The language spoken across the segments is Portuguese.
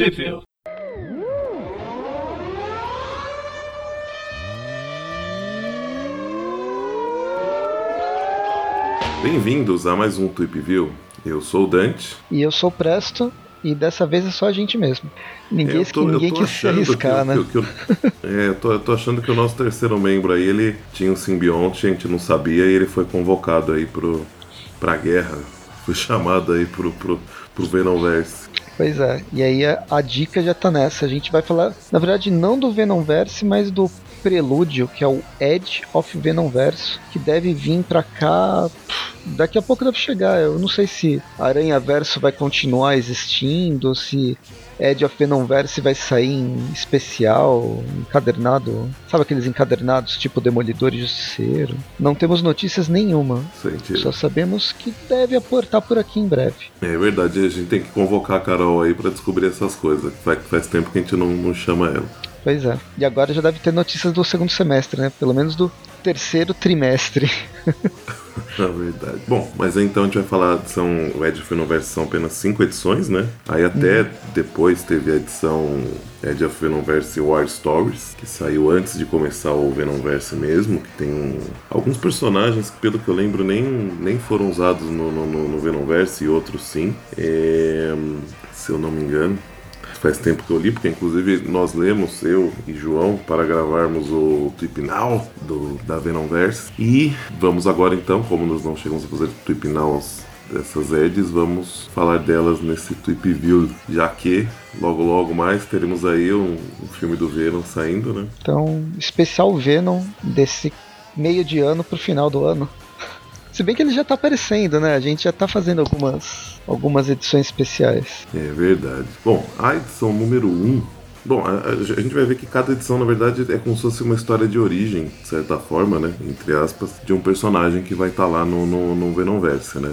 Sheffield. Bem-vindos a mais um Tweep View. Eu sou o Dante. E eu sou o Presto. E dessa vez é só a gente mesmo. Ninguém, eu tô- ninguém quis se achando arriscar, que- né? que- que- é, eu tô, eu tô achando que o nosso terceiro membro aí, ele tinha um simbionte, a gente não sabia, e ele foi convocado aí pro, pra guerra. Foi chamado aí pro, pro, pro Venomverse. Pois é. E aí a, a dica já tá nessa. A gente vai falar, na verdade, não do Venomverse, mas do prelúdio, que é o Edge of Venomverse, que deve vir pra cá. Daqui a pouco deve chegar. Eu não sei se Aranha Verso vai continuar existindo, se Edge of Venomverse vai sair em especial, encadernado. Sabe aqueles encadernados tipo Demolidor e Justiceiro? Não temos notícias nenhuma. Sente- Só sabemos que deve aportar por aqui em breve. É verdade, a gente tem que convocar a Carol aí pra descobrir essas coisas. Faz, faz tempo que a gente não, não chama ela. Pois é. E agora já deve ter notícias do segundo semestre, né? Pelo menos do terceiro trimestre. É verdade. Bom, mas então a gente vai falar, são, o Edge of Venomverse são apenas cinco edições, né? Aí até depois teve a edição Edge of Venomverse War Stories, que saiu antes de começar o Venomverse mesmo, que tem um- alguns personagens que, pelo que eu lembro, nem, nem foram usados no, no, no- no Venomverse e outros sim. É, se eu não me engano. Faz tempo que eu li, porque inclusive nós lemos, eu e João, para gravarmos o Now do, da Venomverse. E vamos agora então, como nós não chegamos a fazer Nows dessas Eds, vamos falar delas nesse Tweep View, já que logo logo mais teremos aí um, um filme do Venom saindo, né? Então, especial Venom desse meio de ano pro final do ano. Se bem que ele já tá aparecendo, né? A gente já tá fazendo algumas, algumas edições especiais. É verdade. Bom, a edição número 1. Um, bom, a, a- gente vai ver que cada edição, na verdade, é como se fosse uma história de origem, de certa forma, né? Entre aspas, de um personagem que vai estar lá no, no, no Venomverse, né?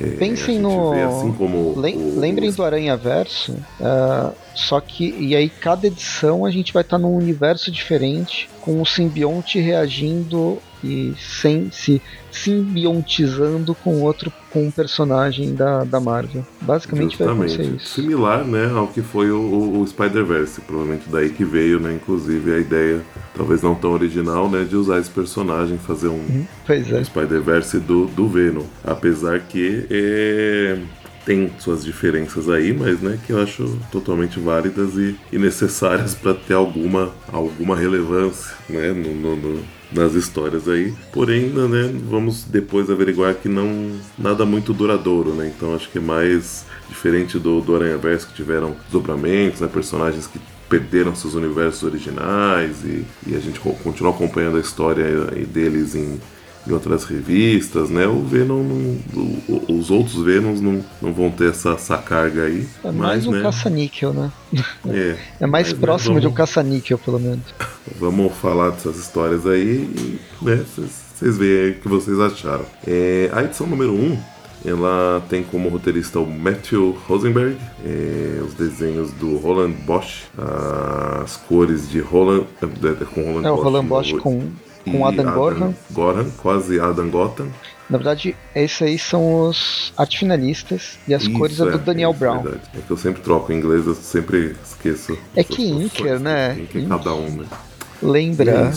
É, a Pensem no. vê assim como. Lem- o- Lembrem do Aranha Verso. ah, só que. E aí, cada edição a gente vai estar num universo diferente, com o simbionte reagindo e sem se simbiontizando com outro. com um personagem da, da Marvel. Basicamente vai acontecer Justamente. isso. Similar, né, ao que foi o, o- o Spider-Verse. Provavelmente daí que veio, né, inclusive, a ideia, talvez não tão original, né, de usar esse personagem, fazer um, Pois é. o Spider-Verse do, do Venom. Apesar que é, tem suas diferenças aí, mas né, que eu acho totalmente válidas e, e necessárias para ter alguma, alguma relevância né, no, no- no- nas histórias aí. Porém, né, vamos depois averiguar que não nada muito duradouro, né? Então acho que é mais diferente do, do Aranha Verso que tiveram desdobramentos, né, personagens que perderam seus universos originais e, e a gente co- continua acompanhando a história deles em, em outras revistas, né? O Venom, não- o- o- os outros Venoms não, não vão ter essa, essa carga aí, É mas mais um né? caça-níquel, né? É, É mais Mas, né, próximo de um vamos- caça-níquel, pelo menos. Vamos falar dessas histórias aí e né, vocês veem aí o que vocês acharam. É, a edição número 1, um, ela tem como roteirista o Matthew Rosenberg, é, os desenhos do Roland Bosch, as cores de Roland, é, com Roland É o Bosch, Roland Bosch com, com Adam Gorham. Gorham, quase Adam Gotham. Na verdade, esses aí são os artefinalistas e as Isso, cores é do Daniel é Brown. verdade. É que eu sempre troco em inglês, eu sempre esqueço. É que Inker, né? Inker é cada um, né? Lembra É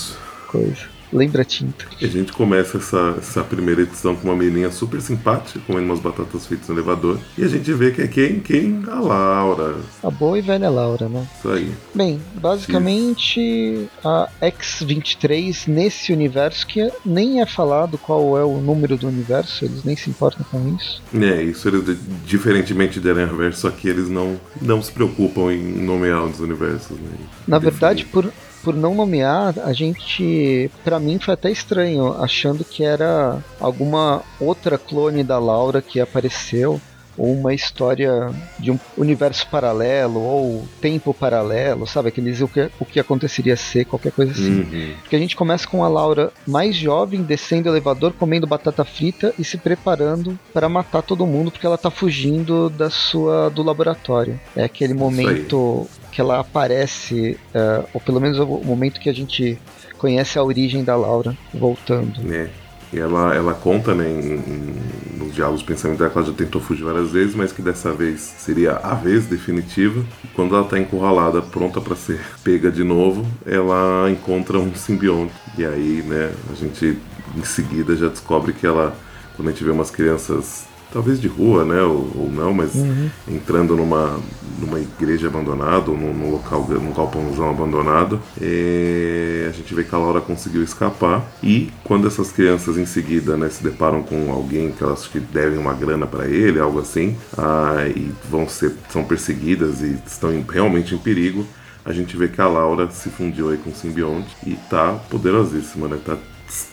coisa. Lembra tinta. E a gente começa essa, essa primeira edição com uma menininha super simpática, comendo umas batatas fritas no elevador. E a gente vê que é quem? Quem? A Laura. A boa e velha Laura, né? Isso aí. Bem, basicamente a X-23 nesse universo que nem é falado qual é o número do universo, eles nem se importam com isso. É, isso eles, diferentemente de Aranha Verso, aqui eles não, não se preocupam em nomear os universos. Né? Na Definir. verdade, por, por não nomear, a gente, Pra mim foi até estranho, achando que era alguma outra clone da Laura que apareceu, ou uma história de um universo paralelo, ou tempo paralelo, sabe? Aqueles o que, o que aconteceria ser, qualquer coisa assim. Uhum. Porque a gente começa com a Laura mais jovem, descendo o elevador, comendo batata frita e se preparando para matar todo mundo, porque ela tá fugindo da sua do laboratório. É aquele momento que ela aparece, eh, ou pelo menos o momento que a gente conhece a origem da Laura voltando. É. E ela, ela conta, né, em, em, nos diálogos pensamento dela que ela já tentou fugir várias vezes, mas que dessa vez seria a vez definitiva. E quando ela está encurralada, pronta para ser pega de novo, ela encontra um simbionte. E aí, né, a gente em seguida já descobre que ela, quando a gente vê umas crianças talvez de rua, né, ou, ou não, mas uhum. entrando numa, numa igreja abandonada, ou num, num local, num galpãozão abandonado, é, a gente vê que a Laura conseguiu escapar e quando essas crianças em seguida, né, se deparam com alguém que elas que devem uma grana para ele, algo assim, ah, e vão ser são perseguidas e estão em, realmente em perigo, a gente vê que a Laura se fundiu aí com o simbionte e tá poderosíssima, né? Tá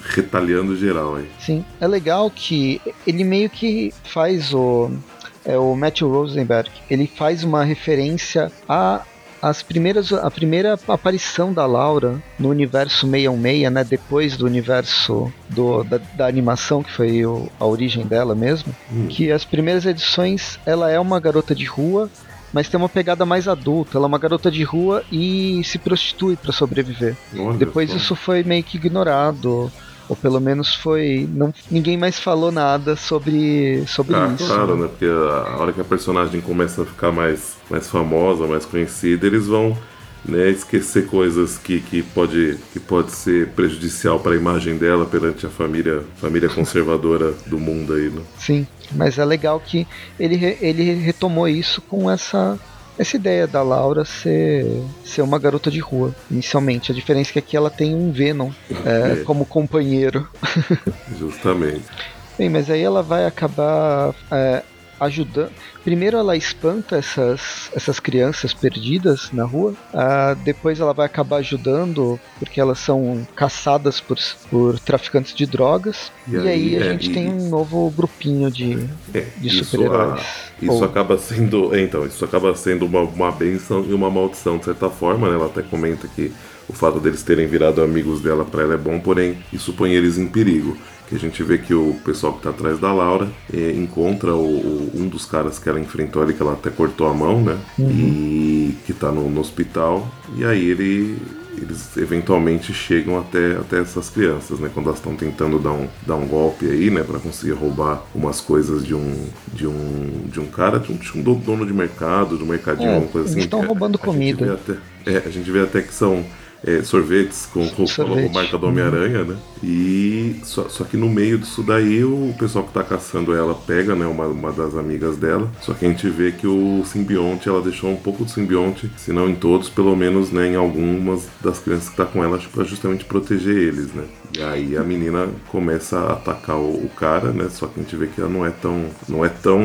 retalhando geral aí. Sim, é legal que ele meio que faz o. É o Matthew Rosenberg, ele faz uma referência a as primeiras, a primeira aparição da Laura no universo 616, né, depois do universo do, da, da animação, que foi o, a origem dela mesmo, hum. que as primeiras edições ela é uma garota de rua, mas tem uma pegada mais adulta. Ela é uma garota de rua e se prostitui para sobreviver. Olha Depois só. isso foi meio que ignorado ou pelo menos foi não ninguém mais falou nada sobre sobre ah, isso claro né porque a hora que a personagem começa a ficar mais mais famosa mais conhecida eles vão né, esquecer coisas que, que, pode, que pode ser prejudicial para a imagem dela perante a família família conservadora do mundo aí né? sim mas é legal que ele, ele retomou isso com essa essa ideia da Laura ser, ser uma garota de rua, inicialmente. A diferença é que aqui ela tem um Venom é, é. como companheiro. Justamente. Bem, mas aí ela vai acabar é, ajudando. Primeiro ela espanta essas, essas crianças perdidas na rua, uh, depois ela vai acabar ajudando porque elas são caçadas por, por traficantes de drogas, e, e aí, aí, a é, gente e, tem um novo grupinho de, é, de super-heróis. Isso, Ou... acaba sendo. É, então, isso acaba sendo uma, uma benção e uma maldição, de certa forma, né? Ela até comenta que o fato deles terem virado amigos dela para ela é bom, porém isso põe eles em perigo que a gente vê que o pessoal que está atrás da Laura é, encontra o, o, um dos caras que ela enfrentou ali, que ela até cortou a mão, né? Uhum. E que está no, no, hospital. E aí ele, eles eventualmente chegam até, até essas crianças, né? Quando elas estão tentando dar um, dar um golpe aí, né? Para conseguir roubar umas coisas de um, de um, de um cara, de um, de um dono de mercado, de um mercadinho, é, uma coisa assim. Eles estão roubando a, a comida. Até, é, a gente vê até que são é, sorvetes com, com a marca do Homem-Aranha, né? E só, só que no meio disso daí o pessoal que tá caçando ela pega, né, uma, uma das amigas dela. Só que a gente vê que o simbionte, ela deixou um pouco do simbionte, se não em todos, pelo menos, né, em algumas das crianças que tá com ela, para justamente proteger eles, né? E aí a menina começa a atacar o, o, cara, né? Só que a gente vê que ela não é tão, não é tão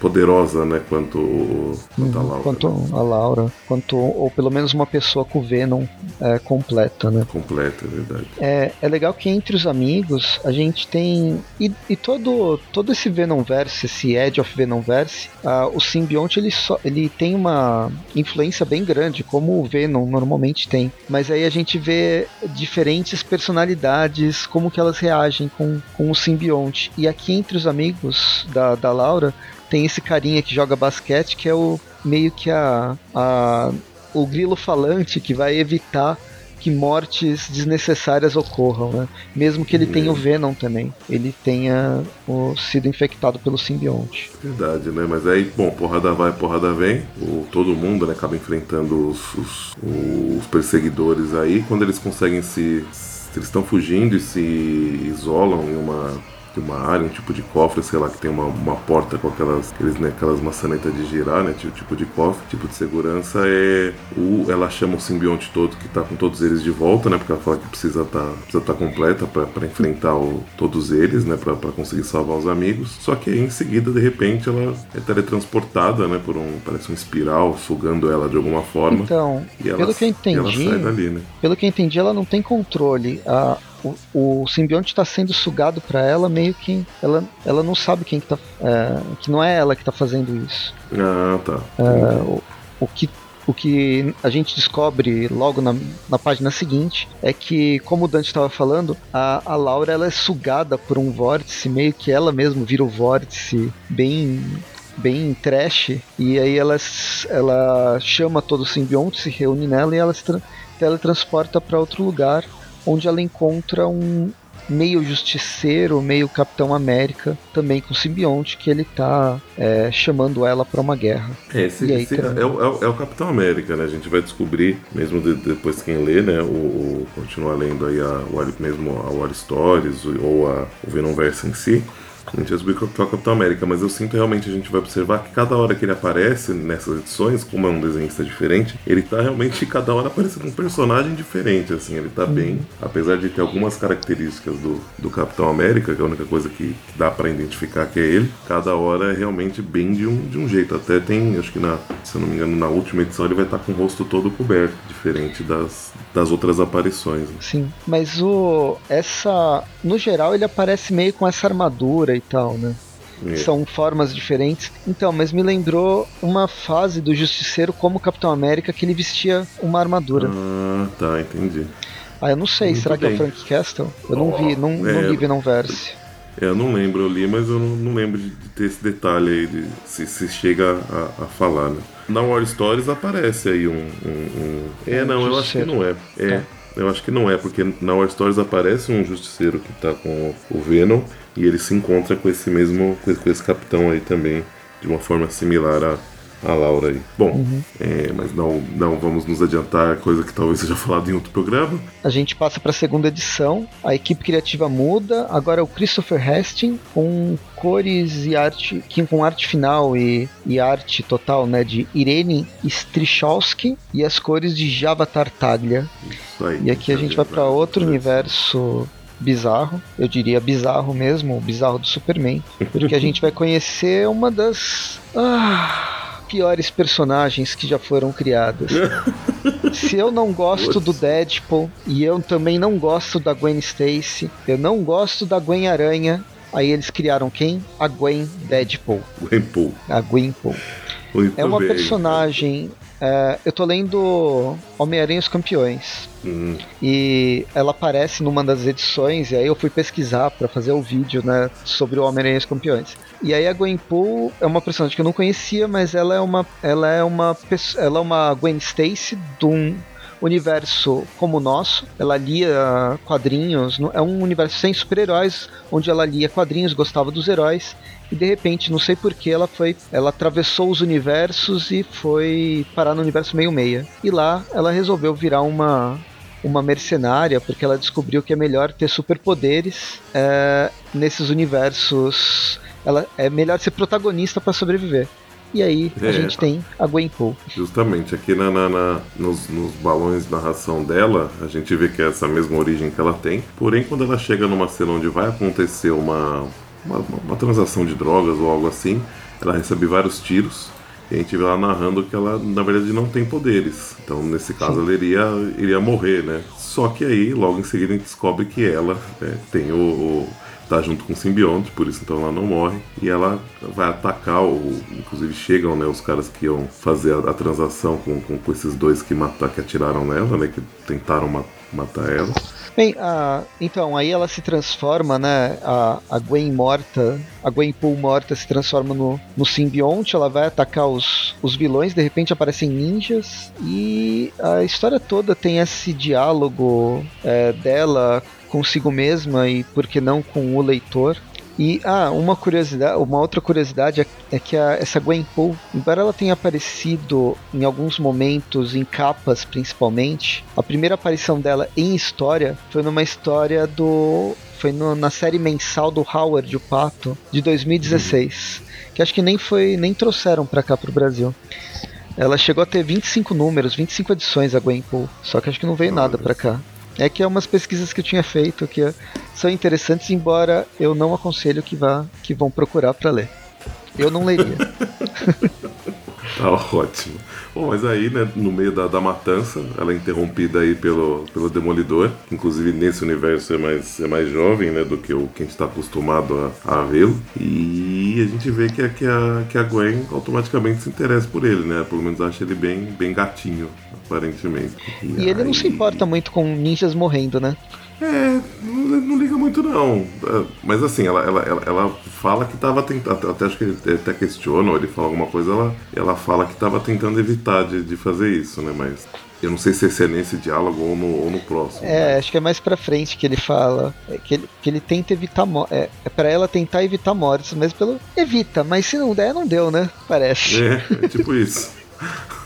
poderosa, né? Quanto, quanto a uhum. Laura. Quanto a Laura. Quanto, ou pelo menos uma pessoa com Venom é, completa, né? Completa, é verdade. É, é legal que entre os amigos a gente tem. E, e todo, todo esse Venomverse, esse Edge of Venomverse, uh, o simbionte ele, ele tem uma influência bem grande, como o Venom normalmente tem. Mas aí a gente vê diferentes personalidades como que elas reagem com, com o simbionte. E aqui entre os amigos da, da Laura tem esse carinha que joga basquete que é o meio que a, a o grilo falante que vai evitar que mortes desnecessárias ocorram, né? Mesmo que ele tenha o Venom também, ele tenha o, sido infectado pelo simbionte. Verdade, né? Mas aí, bom, porrada vai, porrada vem, o, todo mundo né, acaba enfrentando os, os, os perseguidores aí, quando eles conseguem se eles estão fugindo e se isolam em uma de uma área, um tipo de cofre, sei lá, que tem uma, uma porta com aquelas, aqueles, né, aquelas maçanetas de girar, né? Tipo, tipo de cofre, tipo de segurança, é o, ela chama o simbionte todo que tá com todos eles de volta, né? Porque ela fala que precisa tá, precisa tá completa para enfrentar o, todos eles, né? Pra conseguir salvar os amigos. Só que aí, em seguida, de repente, ela é teletransportada, né? Por um, parece um espiral, sugando ela de alguma forma. Então, ela, pelo que eu entendi, dali, né? pelo que eu entendi, ela não tem controle. A, o, o simbionte está sendo sugado para ela meio que ela, ela não sabe quem que tá é, que não é ela que está fazendo isso. Ah, tá. É, o, o que o que a gente descobre logo na, na página seguinte é que, como o Dante estava falando, a, a Laura ela é sugada por um vórtice, meio que ela mesma vira o vórtice bem bem trash, e aí ela, ela chama todo o simbionte, se reúne nela e ela se teletransporta para outro lugar onde ela encontra um, meio justiceiro, meio Capitão América, também com simbionte, que ele tá é, chamando ela para uma guerra. É, esse, aí, esse é, o, é o- é o Capitão América, né? A gente vai descobrir, mesmo de- depois quem lê, né? O, o- continuar lendo aí a, o, War- mesmo a War Stories ou a, o Venomverse em si. Que é o Capitão América, mas eu sinto realmente a gente vai observar que cada hora que ele aparece nessas edições, como é um desenhista diferente, ele tá realmente cada hora aparecendo um personagem diferente, assim, ele tá bem, apesar de ter algumas características do, do Capitão América, que é a única coisa que, que dá pra identificar que é ele, cada hora é realmente bem de um, de um jeito. Até tem, acho que na, se eu não me engano, na última edição ele vai estar com o rosto todo coberto, diferente das, das outras aparições. né? Sim, mas o essa, no geral, ele aparece meio com essa armadura e tal, né? É. São formas diferentes. Então, mas me lembrou uma fase do Justiceiro como Capitão América que ele vestia uma armadura. Ah, tá, entendi. Ah, eu não sei, Muito será que é o bem. Frank Castle? Eu não vi, não, não É. li Venomverse. É, eu não lembro, eu li, mas eu não, não lembro de, ter esse detalhe aí, de, se, se chega a, a falar, né? Na War Stories aparece aí um. um- um- É, Um não, eu acho que não é. É, eu acho que não é, porque na War Stories aparece um justiceiro que tá com o Venom e ele se encontra com esse mesmo. com esse, capitão aí também, de uma forma similar a. A Laura aí. Bom, é, mas não, não vamos nos adiantar, coisa que talvez seja falado em outro programa. A gente passa para a segunda edição, a equipe criativa muda, agora é o Christopher Hesting com cores e arte, com arte final e, e arte total, né, de Irene Strichowski e as cores de Java Tartaglia. Isso aí. E aqui a gente vai para outro universo bizarro, eu diria bizarro mesmo, o bizarro do Superman, porque a gente vai conhecer uma das ah, piores personagens que já foram criadas. Se eu não gosto do Deadpool e eu também não gosto da Gwen Stacy, eu não gosto da Gwen Aranha, aí eles criaram quem? A Gwen Deadpool, Gwenpool. a Gwenpool. Muito É uma personagem. É, eu tô lendo Homem-Aranha os Campeões. Hum, E ela aparece numa das edições, e aí eu fui pesquisar pra fazer o vídeo, né, sobre o Homem-Aranha e os Campeões. E aí a Gwenpool é uma personagem que eu não conhecia, mas ela é uma ela é uma ela é uma Gwen Stacy de um universo como o nosso. Ela lia quadrinhos, é um universo sem super-heróis, onde ela lia quadrinhos, gostava dos heróis. E de repente, não sei porquê, ela foi. Ela atravessou os universos e foi parar no universo meio-meia. E lá ela resolveu virar uma uma mercenária, porque ela descobriu que é melhor ter superpoderes é, nesses universos. Ela é melhor ser protagonista para sobreviver. E aí a É. gente tem a Gwenpool. Justamente, aqui na, na- na- nos, nos balões de narração dela, a gente vê que é essa mesma origem que ela tem. Porém, quando ela chega numa cena onde vai acontecer uma, uma, uma transação de drogas ou algo assim, ela recebe vários tiros. E a gente vê ela narrando que ela, na verdade, não tem poderes. Então, nesse caso, ela iria, iria morrer, né? Só que aí, logo em seguida, a gente descobre que ela né, tem o, o- tá junto com o simbionte, por isso então ela não morre. E ela vai atacar, o, inclusive chegam né, os caras que iam fazer a, a transação com, com, com esses dois que, matar, que atiraram nela, né? Que tentaram ma- matar ela. Bem, a- então, aí ela se transforma, né? A, a Gwen morta, a Gwenpool morta se transforma no, no simbionte, ela vai atacar os, os vilões, de repente aparecem ninjas, e a história toda tem esse diálogo é, dela consigo mesma e por que não com o leitor. E ah, uma curiosidade, uma outra curiosidade é, é que a, essa Gwenpool, embora ela tenha aparecido em alguns momentos em capas principalmente, a primeira aparição dela em história foi numa história do foi no- na série mensal do Howard o Pato de 2016, que acho que nem foi nem trouxeram pra cá pro Brasil. Ela chegou a ter 25 números, 25 edições a Gwenpool, só que acho que não veio nada pra cá. É que é umas pesquisas que eu tinha feito que são interessantes, embora eu não aconselho que vá que vão procurar pra ler. Eu não leria. Tá ótimo. Bom, mas aí, né, no meio da, da matança, ela é interrompida aí pelo, pelo Demolidor, que inclusive nesse universo é mais, é mais jovem, né, do que o que a gente está acostumado a, a vê-lo. E a gente vê que, a- que, a, que a Gwen automaticamente se interessa por ele, né? Pelo menos acha ele bem, bem gatinho, aparentemente. E ele não se aí- importa muito com ninjas morrendo, né? É, não, não liga muito não. É, Mas assim, ela, ela, ela, ela fala que tava tentando. Até acho que ele até questiona, ou ele fala alguma coisa, ela, ela fala que tava tentando evitar de, de fazer isso, né? Mas Eu não sei se é nesse diálogo ou no, ou no próximo. É, né? acho que é mais pra frente que ele fala. É, que, ele, que ele tenta evitar mortes. É, é pra ela tentar evitar mortes, mas pelo. Evita, mas se não der, não deu, né? Parece. É, é tipo isso.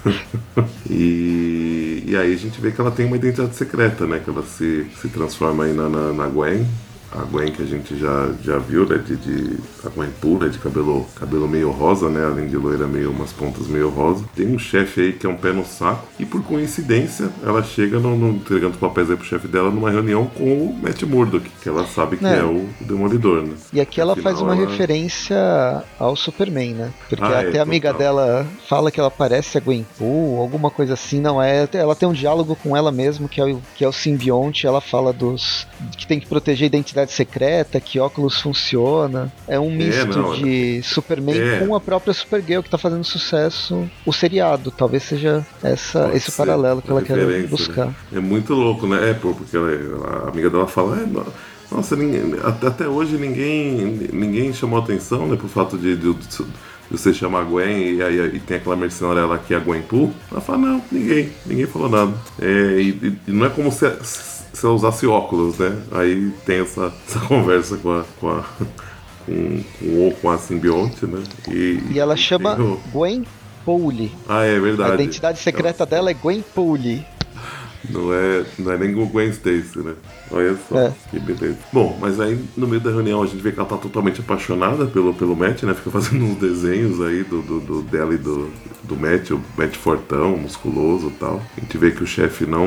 e, e aí a gente vê que ela tem uma identidade secreta, né? Que ela se, se transforma aí na, na, na Gwen a Gwen que a gente já, já viu, né? De, de, a Gwen pura, de cabelo, cabelo meio rosa, né? Além de loira, meio umas pontas meio rosa. Tem um chefe aí que é um pé no saco. E por coincidência, ela chega no, no, entregando os papéis aí pro chefe dela numa reunião com o Matt Murdock, que ela sabe que é, é o Demolidor, né? E aqui ela Afinal, faz uma ela... referência ao Superman, né? Porque ah, até é, a amiga total. dela fala que ela parece a Gwen Pool, alguma coisa assim, não é? Ela tem um diálogo com ela mesmo, que é o, que é o simbionte, ela fala dos que tem que proteger a identidade identidade secreta, que óculos funciona. É um é, misto é, não, de Superman é. com a própria Supergirl que tá fazendo sucesso o seriado. Talvez seja essa, esse paralelo que ela quer né? buscar. É muito louco, né? É, porque ela, a amiga dela fala, é, nossa, ninguém, até hoje ninguém, ninguém chamou atenção né, pro fato de, de, de você chama a Gwen e aí e tem aquela mercenária lá que é a Gwen Pooh, ela fala, não, ninguém, ninguém falou nada. É, e, e, não é como se, se ela usasse óculos, né? Aí tem essa, essa conversa com a. Com a com, com, com a simbionte, né? E, e ela chama o... Gwen Poole. Ah, é verdade. A identidade secreta ela... dela é Gwen Poole. Não é, não é nem o Gwen Stacy, né? Olha só, é. que beleza. Bom, mas aí no meio da reunião a gente vê que ela tá totalmente apaixonada pelo, pelo Matt, né? Fica fazendo uns desenhos aí do, do, do dela e do, do Matt, o Matt fortão, musculoso e tal. A gente vê que o chefe não,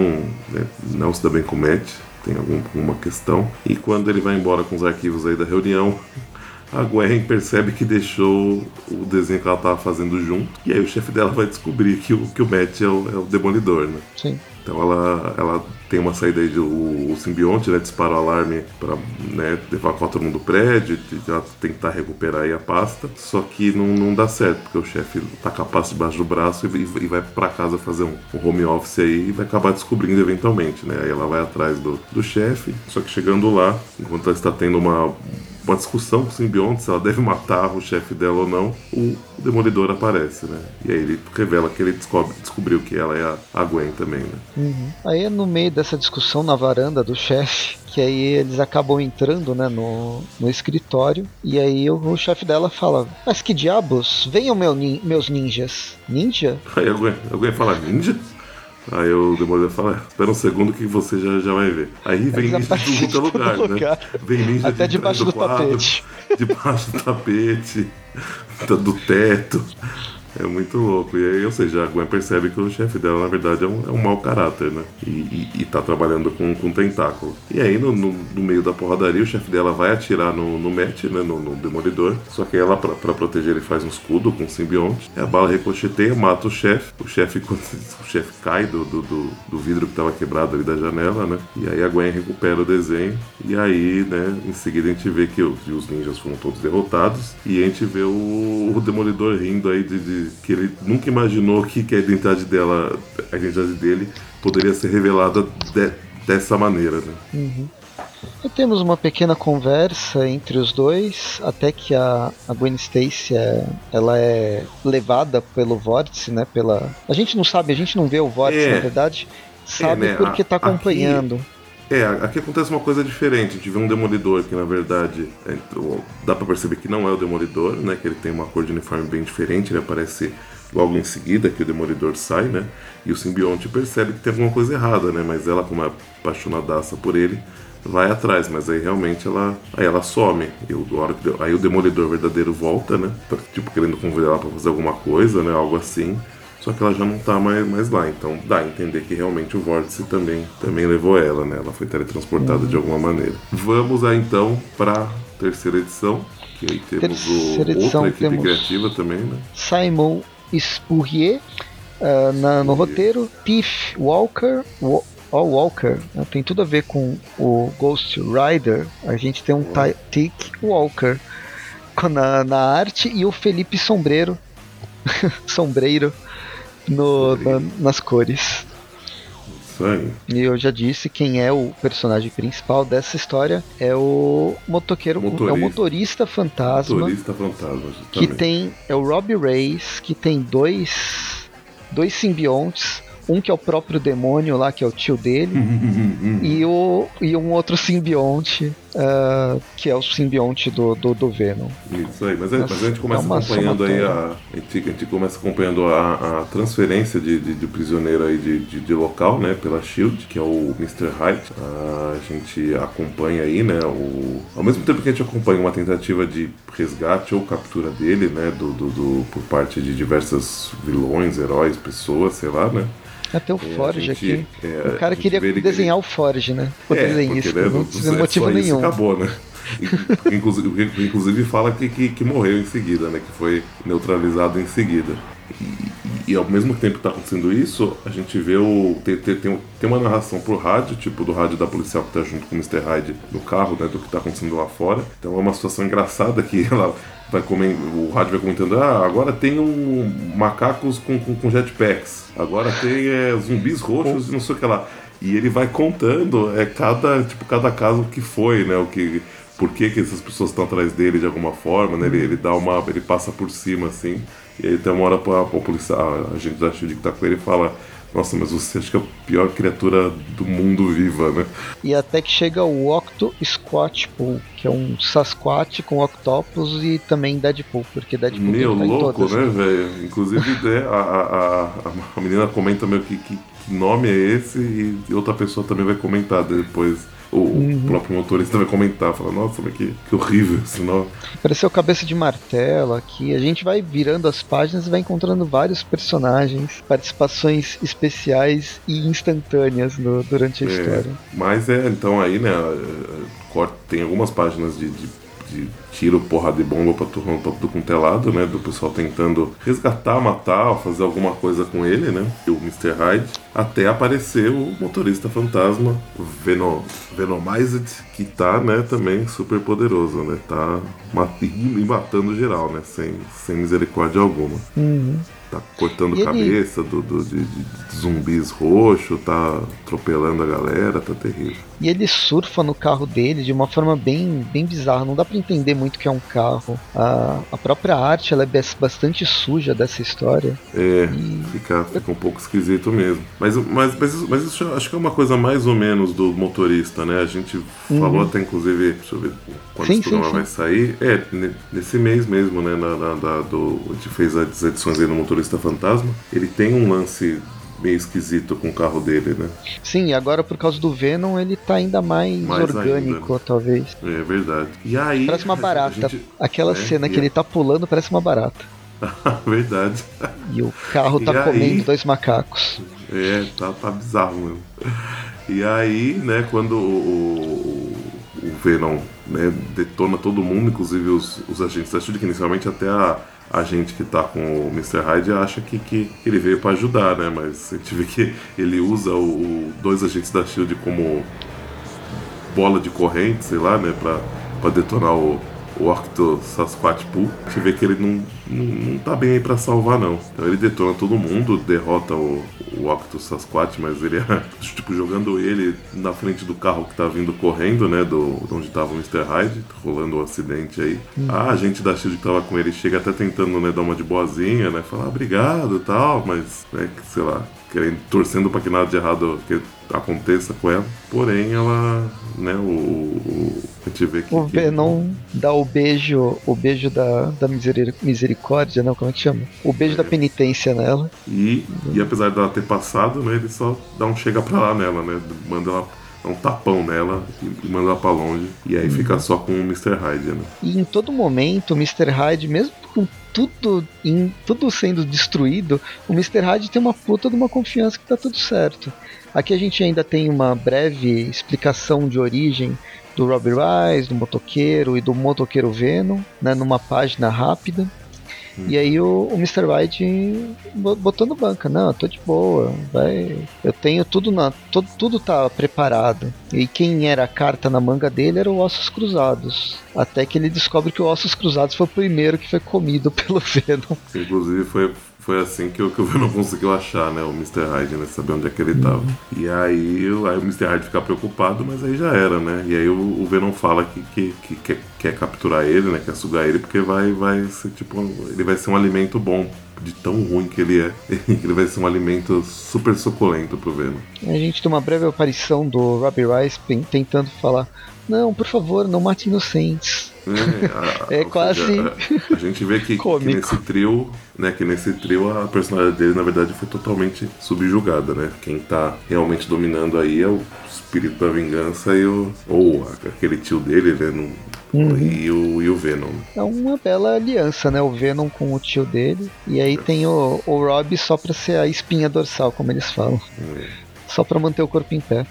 né, não se dá bem com o Matt, tem alguma questão. E quando ele vai embora com os arquivos aí da reunião, a Gwen percebe que deixou o desenho que ela estava fazendo junto. E aí o chefe dela vai descobrir que o, que o Matt é o, é o demolidor, né? Sim. Então ela, ela tem uma saída aí do o, simbionte, né? Dispara o alarme para né, evacuar todo mundo do prédio, ela tentar recuperar aí a pasta. Só que não, não dá certo, porque o chefe tá pasta debaixo do braço e, e vai para casa fazer um, um, home office aí e vai acabar descobrindo eventualmente, né? Aí ela vai atrás do, do chefe, só que chegando lá, enquanto ela está tendo uma uma discussão com o simbionte se ela deve matar o chefe dela ou não, o Demolidor aparece, né? E aí ele revela que ele descobre, descobriu que ela é a, Gwen também, né? Uhum. Aí no meio dessa discussão na varanda do chefe, que aí eles acabam entrando, né, no, no escritório, e aí o, o chefe dela fala, mas que diabos, venham meu, meus ninjas. Ninja? Aí a Gwen, a Gwen fala, ninja? Aí o Demolidor fala, é, espera um segundo que você já, já vai ver. Aí vem ninja de tudo quanto é lugar, né? Vem ninja Até de debaixo do, do quadro, tapete. Debaixo do tapete, do teto. É muito louco. E aí, ou seja, a Gwen percebe que o chefe dela, na verdade, é um, é um mau caráter, né? E, e, e tá trabalhando com, com tentáculo. E aí, no, no, no meio da porradaria, o chefe dela vai atirar no, no Matt, né? No, no Demolidor. Só que ela, pra, pra, proteger, ele faz um escudo com um simbionte. A bala ricocheteia, mata o chefe. O chefe, o chefe cai do, do, do, do vidro que tava quebrado ali da janela, né? E aí a Gwen recupera o desenho. E aí, né, em seguida a gente vê que, que os ninjas foram todos derrotados. E a gente vê o, o Demolidor rindo aí de, de que ele nunca imaginou que, que a identidade dela, a identidade dele, poderia ser revelada de, dessa maneira. Né? Uhum. E temos uma pequena conversa entre os dois, até que a, a Gwen Stacy é, ela é levada pelo vórtice, né? Pela... A gente não sabe, a gente não vê o vórtice, é, na verdade, sabe é, né? porque está acompanhando. Aqui é, aqui acontece uma coisa diferente. A gente vê um demolidor que, na verdade, é, dá para perceber que não é o demolidor, né? Que ele tem uma cor de uniforme bem diferente. Ele aparece logo em seguida que o demolidor sai, né? E o simbionte percebe que tem alguma coisa errada, né? Mas ela, como é apaixonadaça por ele, vai atrás. Mas aí realmente ela, aí ela some. E o, aí o demolidor verdadeiro volta, né? Tipo, querendo convidar ela pra fazer alguma coisa, né? Algo assim só que ela já não tá mais, mais lá. Então dá a entender que realmente o vórtice também, também levou ela, né? Ela foi teletransportada de alguma maneira. Vamos aí então para terceira edição, que aí temos o, outra equipe criativa também, né? Simon Spurrier uh, na, no roteiro, Tiff Walker, Wa All Walker, né? tem tudo a ver com o Ghost Rider. A gente tem um oh. Tick Walker na, na arte e o Felipe Sombreiro. Sombreiro no, na, nas cores. E eu já disse quem é o personagem principal dessa história é o motoqueiro, motorista. é o motorista fantasma. Motorista fantasma, que tem é o Robbie Reyes, que tem dois dois simbiontes, Um que é o próprio demônio lá, que é o tio dele, e, o, e um outro simbionte, uh, que é o simbionte do, do, do Venom. Isso aí, mas, Nossa, mas a gente começa é acompanhando aí a, a, gente, a gente começa acompanhando a, a transferência de, de, de, prisioneiro aí de, de, de, local, né, pela SHIELD, que é o Mr. Hyde. A gente acompanha aí, né, o, ao mesmo tempo que a gente acompanha uma tentativa de resgate ou captura dele, né, do, do, do por parte de diversos vilões, heróis, pessoas, sei lá, né, até o é, Forge gente, aqui. É, o cara queria desenhar o Forge, né? O é, desenhista. Né, não teve motivo nenhum. acabou, né? inclusive, inclusive fala que, que, que, morreu em seguida, né? Que foi neutralizado em seguida. E, e ao mesmo tempo que está acontecendo isso, a gente vê o. Tem, tem, tem, uma narração pro rádio, tipo do rádio da policial que tá junto com o Mr. Hyde no carro, né? Do que está acontecendo lá fora. Então é uma situação engraçada que ela vai comer, o rádio vai comentando, ah, agora tem um macacos com, com, com jetpacks, agora tem é, zumbis roxos e não sei o que lá. E ele vai contando é cada, tipo, cada caso que foi, né? O que, por que, que essas pessoas estão atrás dele de alguma forma, né? Ele, ele dá uma. ele passa por cima assim. E aí tem uma hora pra, pra polícia, a gente da Shield que tá com ele fala nossa, mas você acha que é a pior criatura do mundo viva, né? E até que chega o Octo Squatpool, que é um Sasquatch com Octopus e também Deadpool, porque Deadpool Meu tá louco, né, velho? Inclusive, né, a, a, a, a, menina comenta meio que, que, que nome é esse e outra pessoa também vai comentar depois o uhum. próprio motorista vai comentar, fala, nossa, mas que, que horrível esse nome. Apareceu cabeça de martelo aqui. A gente vai virando as páginas e vai encontrando vários personagens, participações especiais e instantâneas no, durante a é, história. Mas é, então aí, né, tem algumas páginas de, de de tiro, porra de bomba pra tudo, pra tudo com telado, né? Do pessoal tentando resgatar, matar, fazer alguma coisa com ele, né? E o Mr. Hyde, até aparecer o motorista fantasma, Venom, Venomized, que tá, né, também super poderoso, né? Tá matando geral, né? Sem, sem misericórdia alguma. Uhum tá cortando e cabeça do, do de, de, zumbis roxo, tá atropelando a galera, tá terrível. E ele surfa no carro dele de uma forma bem, bem bizarra, não dá para entender muito que é um carro. A, a própria arte ela é bastante suja dessa história. É, e... fica, fica um pouco esquisito mesmo. Mas, mas, mas, isso, mas isso acho que é uma coisa mais ou menos do motorista, né? A gente uhum. falou até inclusive, deixa eu ver quando sim, esse programa sim, vai sim. sair. É, nesse mês mesmo, né? Na, na, na, do, a gente fez as edições aí no motorista Motorista Fantasma, ele tem um lance meio esquisito com o carro dele, né? Sim, agora por causa do Venom ele tá ainda mais, mais orgânico, ainda, talvez. É verdade. E aí. Parece uma barata. Gente... Aquela é, cena que ele tá pulando parece uma barata. verdade. E o carro tá e comendo aí... dois macacos. É, tá, tá bizarro mesmo. E aí, né, quando o, o, o Venom né, detona todo mundo, inclusive os, os agentes da SHIELD, que inicialmente até a a gente que tá com o Mr. Hyde acha que, que ele veio para ajudar, né? Mas a gente vê que ele usa o, o, dois agentes da Shield como bola de corrente, sei lá, né? Pra, pra detonar o, o Octo Sasquatch Pool. A gente vê que ele não, não, não tá bem aí pra salvar, não. Então ele detona todo mundo, derrota o, o Octo Sasquatch, mas ele é tipo jogando ele na frente do carro que tá vindo correndo, né? Do, onde tava o Mr. Hyde, rolando o um acidente aí. Hum. A gente da Shield que tava com ele chega até tentando né, dar uma de boazinha, né? Falar ah, obrigado e tal, mas, né, sei lá, querendo, torcendo para que nada de errado que aconteça com ela. Porém, ela, né, o, o a gente vê que o Venom que... dá o beijo, o beijo da, da misericórdia, não, como é que chama? O beijo é. da penitência nela. E, e apesar dela ter passado, né, ele só dá um chega pra lá nela, né, manda ela dá um tapão nela e, manda ela pra longe. E aí uhum. fica só com o Mr. Hyde, né? E em todo momento, o Mr. Hyde, mesmo com tudo, em, tudo sendo destruído, o Mr. Hyde tem uma puta de uma confiança que tá tudo certo. Aqui a gente ainda tem uma breve explicação de origem do Robbie Rice, do motoqueiro e do motoqueiro Venom, né, numa página rápida. E aí o, o Mr. White botou no banca, não, tô de boa, vai. Eu tenho tudo na. Tudo, tudo tá preparado. E quem era a carta na manga dele era o Ossos Cruzados. Até que ele descobre que o Ossos Cruzados foi o primeiro que foi comido pelo Venom. Inclusive foi, foi assim que, o, que o Venom conseguiu achar, né? O Mr. Hyde, né? Saber onde é que ele tava. Uhum. E aí, aí o Mr. Hyde fica preocupado, mas aí já era, né? E aí o, o Venom fala que, que, que, que quer capturar ele, né? Quer sugar ele, porque vai, vai ser tipo. Ele vai ser um alimento bom de tão ruim que ele é. ele vai ser um alimento super suculento pro Venom. A gente tem uma breve aparição do Robbie Rice tentando falar: Não, por favor, não mate inocentes. É, a, é quase. A, a, gente vê que, que, nesse trio, né, que nesse trio a personalidade dele na verdade foi totalmente subjugada, né? Quem tá realmente dominando aí é o espírito da vingança e o ou aquele tio dele, né, no, Uhum. E, o, e o Venom. É uma bela aliança, né? O Venom com o tio dele. E aí é. tem o, o Rob só pra ser a espinha dorsal, como eles falam. Uhum. Só pra manter o corpo em pé.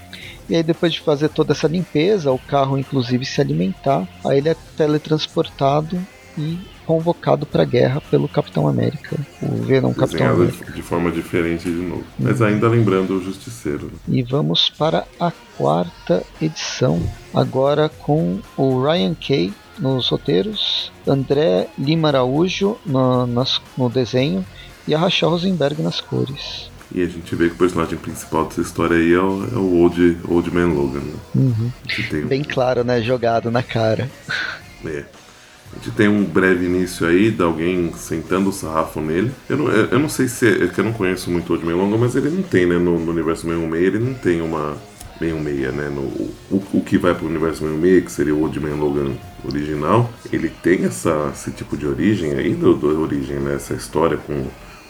E aí depois de fazer toda essa limpeza, o carro inclusive se alimentar, aí ele é teletransportado e convocado para a guerra pelo Capitão América. O Venom Capitão América. De forma diferente de novo. Mas ainda lembrando o Justiceiro. Né? E vamos para a quarta edição, agora com o Ryan Kay nos roteiros, André Lima Araújo no, nas, no desenho e a Rachel Rosenberg nas cores. E a gente vê que o personagem principal dessa história aí é o, é o Old, Old Man Logan. Né? Uhum. Bem claro, né? Jogado na cara. É. A gente tem um breve início aí de alguém sentando o sarrafo nele. Eu não, eu não sei se é, é que eu não conheço muito o Old Man mas ele não tem, né? No, no universo 66, ele não tem uma 66, né? No, o, o que vai pro universo 66, que seria o Old Man Logan original, ele tem essa, esse tipo de origem aí, do, do origem, né? Essa história com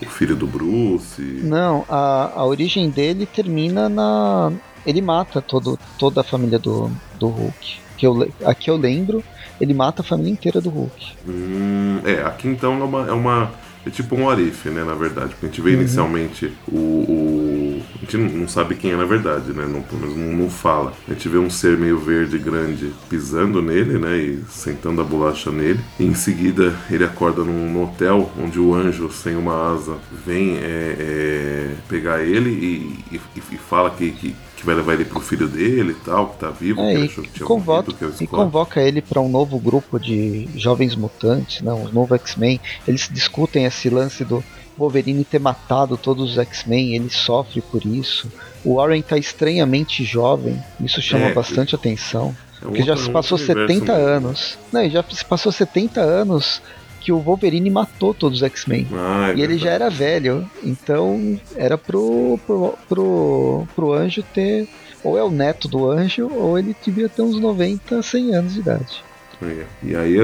o filho do Bruce. Não, a, a origem dele termina na. Ele mata todo, toda a família do, do Hulk. Que eu, aqui eu lembro ele mata a família inteira do Hulk. Hum, é, aqui então é uma, é uma. É tipo um Orif, né, na verdade. Porque a gente vê uhum. inicialmente o, o, A gente não sabe quem é na verdade, né? Não, pelo menos não, não, fala. A gente vê um ser meio verde grande pisando nele, né? E sentando a bolacha nele. E em seguida ele acorda num, num hotel onde o anjo sem uma asa vem é, é, pegar ele e, e, e fala que, que que vai levar ele pro filho dele e tal, que tá vivo, é, que e, convoca, morrido, que é e convoca ele para um novo grupo de jovens mutantes, não, um novo X-Men. Eles discutem esse lance do Wolverine ter matado todos os X-Men, ele sofre por isso. O Warren tá estranhamente jovem, isso chama é, bastante atenção. É porque já se passou 70 anos. Não, já se passou 70 anos que o Wolverine matou todos os X-Men. Ah, é e ele já era velho. Então era pro, pro, pro, pro anjo ter. Ou é o neto do anjo, ou ele devia ter uns 90, 100 anos de idade. É. E aí,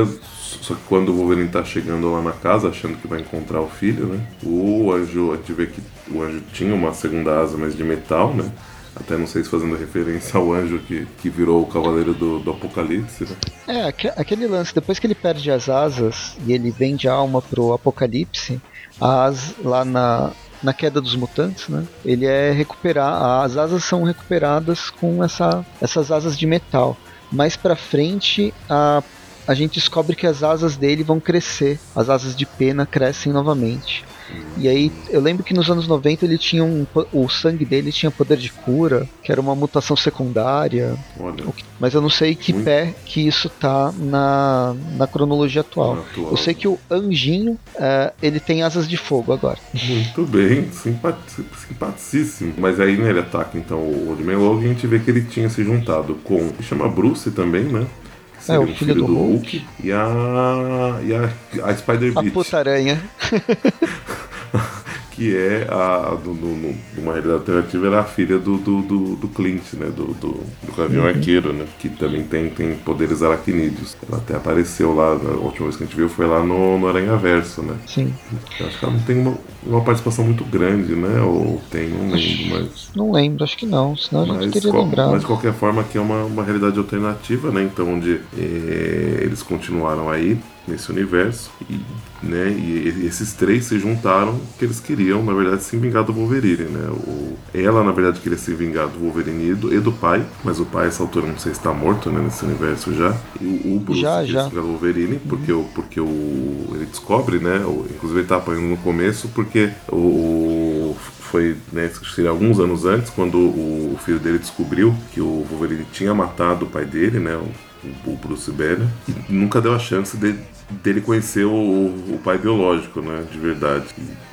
só que quando o Wolverine tá chegando lá na casa, achando que vai encontrar o filho, né? O anjo, a gente vê que o anjo tinha uma segunda asa, mas de metal, né? Até não sei se fazendo referência ao anjo que, que virou o cavaleiro do, do Apocalipse, né? É, aquele lance, depois que ele perde as asas e ele vende a alma pro Apocalipse, as, lá na, na queda dos mutantes, né? Ele é recuperar, as asas são recuperadas com essa, essas asas de metal. Mais pra frente, a, a gente descobre que as asas dele vão crescer, as asas de pena crescem novamente. E aí, eu lembro que nos anos 90 ele tinha um. O sangue dele tinha poder de cura, que era uma mutação secundária. Olha. Mas eu não sei que Muito. pé que isso tá na, na cronologia atual. atual. Eu sei que o anjinho, é, ele tem asas de fogo agora. Muito bem, simpaticíssimo. Mas aí né, ele ataca então o Old Man Logan e a gente vê que ele tinha se juntado com. chama Bruce também, né? É, o filho, filho do, do Hulk. Hulk. E a. E a, a Spider-Bitch. A puta-aranha. que é a, do, do, uma realidade alternativa, era a filha do, do, do, do Clint, né? Do, do, do Gavião uhum. Arqueiro, né? Que também tem, tem poderes aracnídeos. Ela até apareceu lá, a última vez que a gente viu foi lá no, no Aranha Verso, né? Sim. Eu acho que ela não tem uma, uma participação muito grande, né? Ou tem, não lembro, mas. Não lembro, acho que não, senão a gente teria lembrado. Mas de qualquer forma aqui é uma, uma realidade alternativa, né? Então onde é, eles continuaram aí nesse universo e, né, e esses três se juntaram que eles queriam, na verdade, se vingar do Wolverine, né? O, ela, na verdade, queria se vingar do Wolverine e do, e do pai, mas o pai, essa altura, não sei se está morto, né, nesse universo já. E o, o Bruce já, queria já. se vingar do Wolverine, porque, o, porque o, ele descobre, né, o, inclusive ele tá apanhando no começo, porque o, foi né, alguns anos antes, quando o filho dele descobriu que o Wolverine tinha matado o pai dele, né? o, o Bruce Banner, e nunca deu a chance de, dele conhecer o, o, pai biológico, né? De verdade.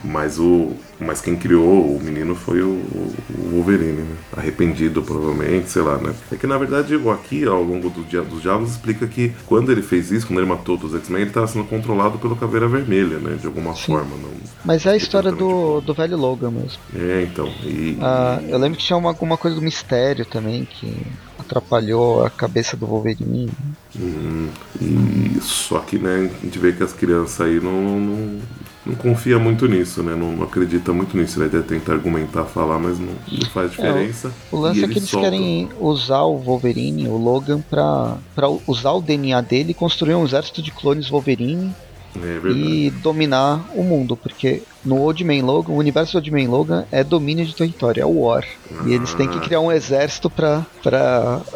Mas o. Mas quem criou o menino foi o, o Wolverine, né? Arrependido, provavelmente, sei lá, né? É que na verdade, aqui, ao longo do dia, dos diálogos, explica que quando ele fez isso, quando ele matou todos os X-Men, ele estava sendo controlado pelo Caveira Vermelha, né? De alguma Sim. forma. Não, mas é a história do, do velho Logan mesmo. É, então. E, ah, eu lembro que tinha uma, alguma coisa do mistério também que atrapalhou a cabeça do Wolverine. Hum, e só que né, a gente vê que as crianças aí não, não, não confia muito nisso, né? Não, não acredita muito nisso. Ele até tenta argumentar, falar, mas não, não faz diferença. É, o, lance é que eles soltam. querem usar o Wolverine, o Logan, pra, pra usar o DNA dele e construir um exército de clones Wolverine é e dominar o mundo, porque no Old Man Logan, o universo do Old Man Logan é domínio de território, é War. Ah. E eles têm que criar um exército para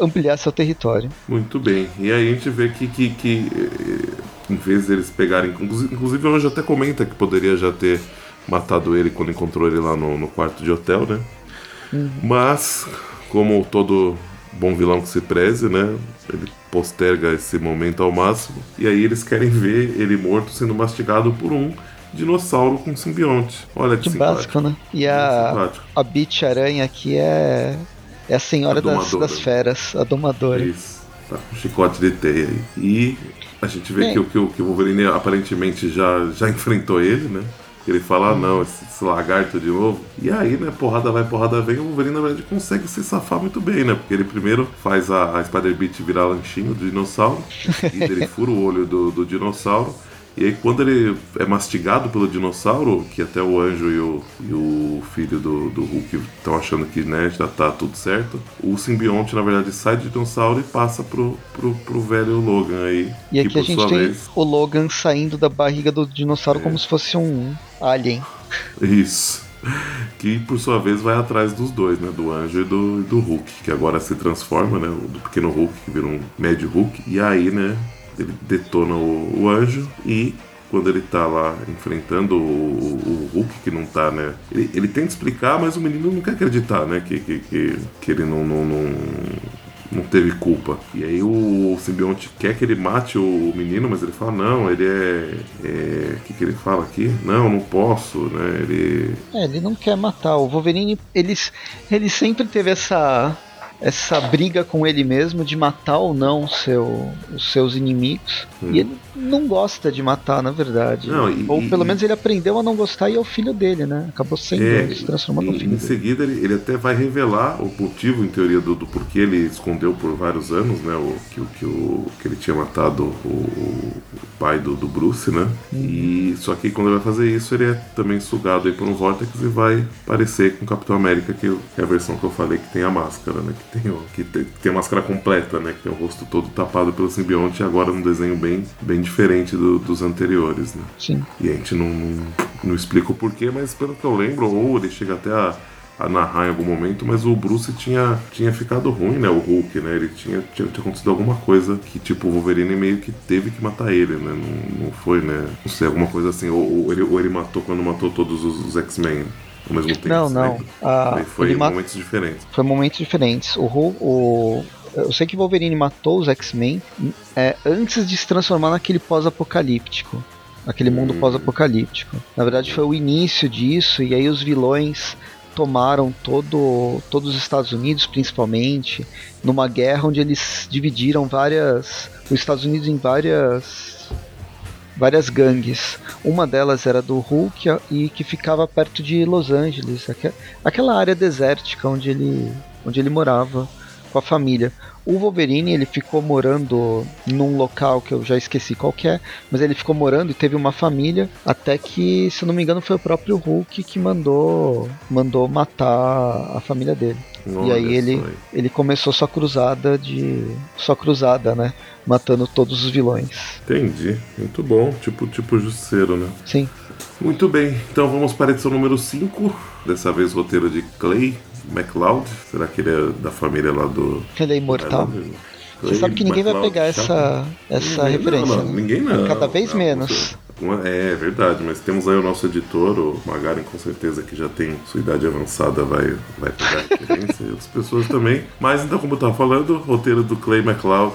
ampliar seu território. Muito bem. E aí a gente vê que, que, que eh, em vez deles pegarem. Inclusive, Anjo até comenta que poderia já ter matado ele quando encontrou ele lá no, no quarto de hotel, né? Uhum. Mas, como todo bom vilão que se preze, né? Ele posterga esse momento ao máximo. E aí eles querem ver ele morto sendo mastigado por um dinossauro com simbionte. Olha que, que básico, né? E a, a Beach Aranha aqui é, é a senhora das, das, feras, a domadora. Isso, tá com chicote de teia aí. E a gente vê que, que, que o Wolverine aparentemente já, já enfrentou ele, né? Ele fala, ah, não, esse, esse, lagarto de novo. E aí, né, porrada vai, porrada vem, o Wolverine, na verdade, consegue se safar muito bem, né? Porque ele primeiro faz a, a Spider-Beat virar lanchinho do dinossauro, e ele fura o olho do, do dinossauro. E aí quando ele é mastigado pelo dinossauro, que até o anjo e o, e o filho do, do Hulk estão achando que né, já tá tudo certo, o simbionte na verdade sai do dinossauro e passa pro, pro, pro velho Logan aí. E aqui a gente tem vez... o Logan saindo da barriga do dinossauro é. como se fosse um alien. Isso. Que por sua vez vai atrás dos dois, né? Do anjo e do, do Hulk, que agora se transforma, né? Do pequeno Hulk que vira um médio Hulk. E aí, né? Ele detona o, o anjo e quando ele tá lá enfrentando o, o, Hulk, que não tá, né? Ele, ele tenta explicar, mas o menino não quer acreditar, né? Que, que, que, que ele não, não, não, não, teve culpa. E aí o, o simbionte quer que ele mate o menino, mas ele fala, não, ele é. O é, que, que ele fala aqui? Não, não posso, né? Ele. É, ele não quer matar. O Wolverine, ele, ele sempre teve essa essa briga com ele mesmo de matar ou não seu, os seus inimigos. Hum. E ele não gosta de matar, na verdade. Não, e, ou pelo e, menos ele aprendeu a não gostar e é o filho dele, né? Acabou sendo, é, se transformando no filho Em dele. seguida, ele, ele, até vai revelar o motivo, em teoria, do, do porquê ele escondeu por vários anos, né? O, que, que, o, que ele tinha matado o, o pai do, do Bruce, né? Hum. E só que quando ele vai fazer isso, ele é também sugado aí por um vórtex e vai parecer com o Capitão América, que é a versão que eu falei que tem a máscara, né? Que tem, que tem, a máscara completa, né? Que tem o rosto todo tapado pelo simbionte e agora num desenho bem, bem diferente do, dos anteriores, né? Sim. E a gente não, não, não explica o porquê, mas pelo que eu lembro, ou ele chega até a, a narrar em algum momento, mas o Bruce tinha, tinha ficado ruim, né? O Hulk, né? Ele tinha, tinha, tinha acontecido alguma coisa que, tipo, o Wolverine meio que teve que matar ele, né? Não, não foi, né? Não sei, alguma coisa assim. Ou, ou ele, ou ele matou quando matou todos os, os X-Men ao mesmo tempo. Não, não. Ah, foi momentos diferentes. Foi momentos diferentes. O, o, eu sei que Wolverine matou os X-Men é, antes de se transformar naquele pós-apocalíptico. Aquele mundo hum. pós-apocalíptico. Na verdade, foi o início disso, e aí os vilões tomaram todo, todos os Estados Unidos, principalmente, numa guerra onde eles dividiram várias. os Estados Unidos em várias várias gangues. Uma delas era do Hulk e que ficava perto de Los Angeles, aquela área desértica onde ele, onde ele morava com a família. O Wolverine ele ficou morando num local que eu já esqueci qual é, mas ele ficou morando e teve uma família até que, se eu não me engano, foi o próprio Hulk que mandou mandou matar a família dele. Olha e aí ele, ele começou sua cruzada de sua cruzada, né? Matando todos os vilões. Entendi. Muito bom, tipo tipo justiceiro, né? Sim. Muito bem, então vamos para a edição número 5. Dessa vez roteiro de Clay MacLeod. Será que ele é da família lá do. Ele é imortal. Você sabe que ninguém vai pegar essa, essa ninguém, referência. Não, não, né? Ninguém não. Cada vez não, menos. É, é verdade, mas temos aí o nosso editor, o Magaren, com certeza que já tem sua idade avançada, vai, vai pegar a referência, e outras pessoas também. Mas então, como eu estava falando, roteiro do Clay McLeod,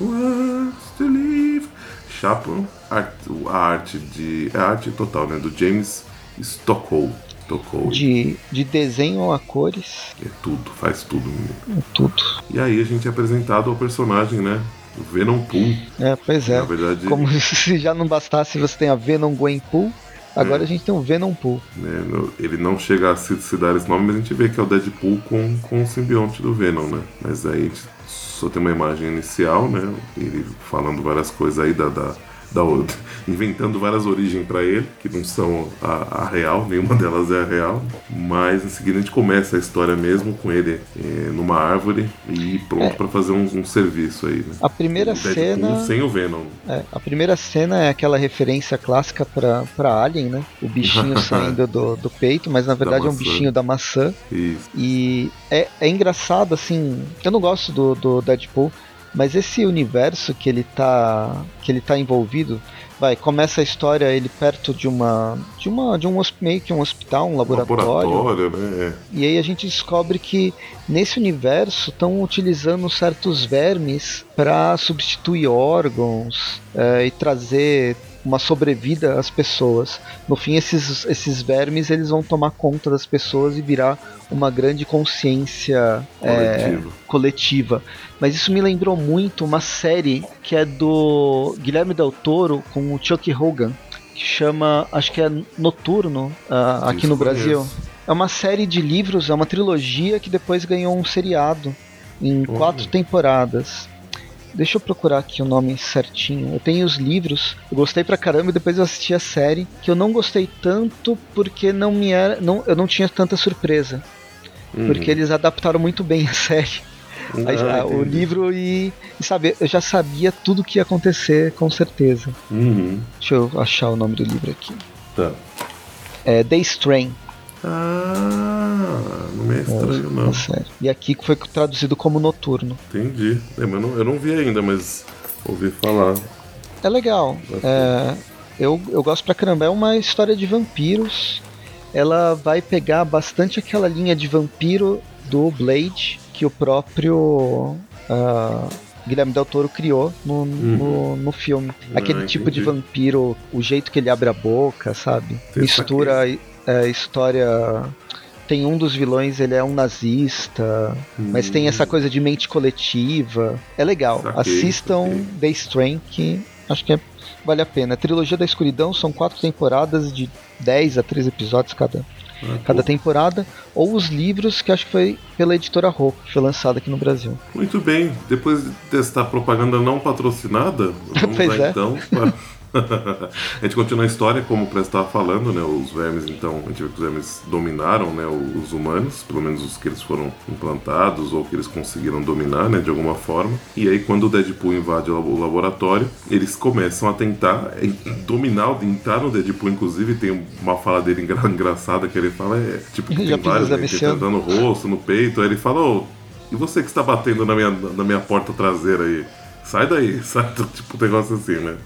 Wants to live. Chapman, art, a arte de. É a arte total, né? Do James Stockwell. Stockwell. De, de desenho a cores, É tudo, faz tudo, menino. tudo. E aí a gente é apresentado ao personagem, né? O Venom Pool. É, pois é. Na verdade, Como se já não bastasse você tem a Venom Gwenpool, agora É. a gente tem o Venom Pool. no- ele não chega a se, se dar esse nome, mas a gente vê que é o Deadpool com, com o simbionte do Venom, né? Mas aí a gente só tem uma imagem inicial, né? Ele falando várias coisas aí da. da, da outra- inventando várias origens pra ele, que não são a, a real, nenhuma delas é a real. Mas em seguida a gente começa a história mesmo com ele eh, numa árvore e pronto pra fazer um, um serviço aí, né? A primeira cena. sem o Venom. É, a primeira cena é aquela referência clássica pra, pra Alien, né? O bichinho saindo do, do peito, mas na verdade é um bichinho da maçã. Isso. E é, é engraçado, assim. Eu não gosto do, do Deadpool, mas esse universo que ele tá. que ele tá envolvido. Vai, começa a história ele perto de uma. de uma. de um meio que um hospital, um laboratório. Laboratório, né? E aí a gente descobre que nesse universo estão utilizando certos vermes para substituir órgãos eh, e trazer uma sobrevida às pessoas. No fim, esses, esses vermes eles vão tomar conta das pessoas e virar uma grande consciência Coletivo. coletiva. Mas isso me lembrou muito uma série que é do Guilherme Del Toro com o Chuck Hogan, que chama, acho que é Noturno, ah, aqui no conheço. Brasil. É uma série de livros, é uma trilogia que depois ganhou um seriado em Olha. quatro temporadas. Deixa eu procurar aqui o nome certinho. Eu tenho os livros, eu gostei pra caramba e depois eu assisti a série, que eu não gostei tanto porque não me era, não, eu não tinha tanta surpresa, Uhum. porque eles adaptaram muito bem a série. Ah, o livro e, e sabe, eu já sabia tudo que ia acontecer com certeza. Uhum. Deixa eu achar o nome do livro aqui. Tá. É The Strain, Ah, não me é estranho, não. a série. E aqui foi traduzido como Noturno. Entendi. É, mas eu, não, eu não vi ainda, mas ouvi falar. É legal. É, eu, eu gosto pra caramba. É uma história de vampiros. Ela vai pegar bastante aquela linha de vampiro do Blade que o próprio ah, Guilherme Del Toro criou no, no, no filme. Aquele Ah, tipo de vampiro, o jeito que ele abre a boca, sabe? Tem Mistura é, história. Tem um dos vilões, ele é um nazista, mas tem essa coisa de mente coletiva. É legal. Saquei, Assistam saquei. The Strain, que acho que é- vale a pena. A trilogia da escuridão são quatro temporadas de 10 a 13 episódios cada, Ah, cada pô, temporada. Ou os livros, que acho que foi pela editora Rô, que foi lançado aqui no Brasil. Muito bem. Depois de testar propaganda não patrocinada, vamos lá é. então. pra- a gente continua a história, como o Press estava falando, né? Os vermes, então, a gente vê que os vermes dominaram né, os humanos, pelo menos os que eles foram implantados ou que eles conseguiram dominar, né, de alguma forma. E aí, quando o Deadpool invade o labo- o laboratório, eles começam a tentar dominar, entrar no Deadpool, inclusive, tem uma fala dele engra- engraçada que ele fala, é tipo, tem vários, né, tentando no rosto, no peito, aí ele fala, ô, e você que está batendo na minha, na minha porta traseira aí? Sai daí, sai, tipo um negócio assim, né?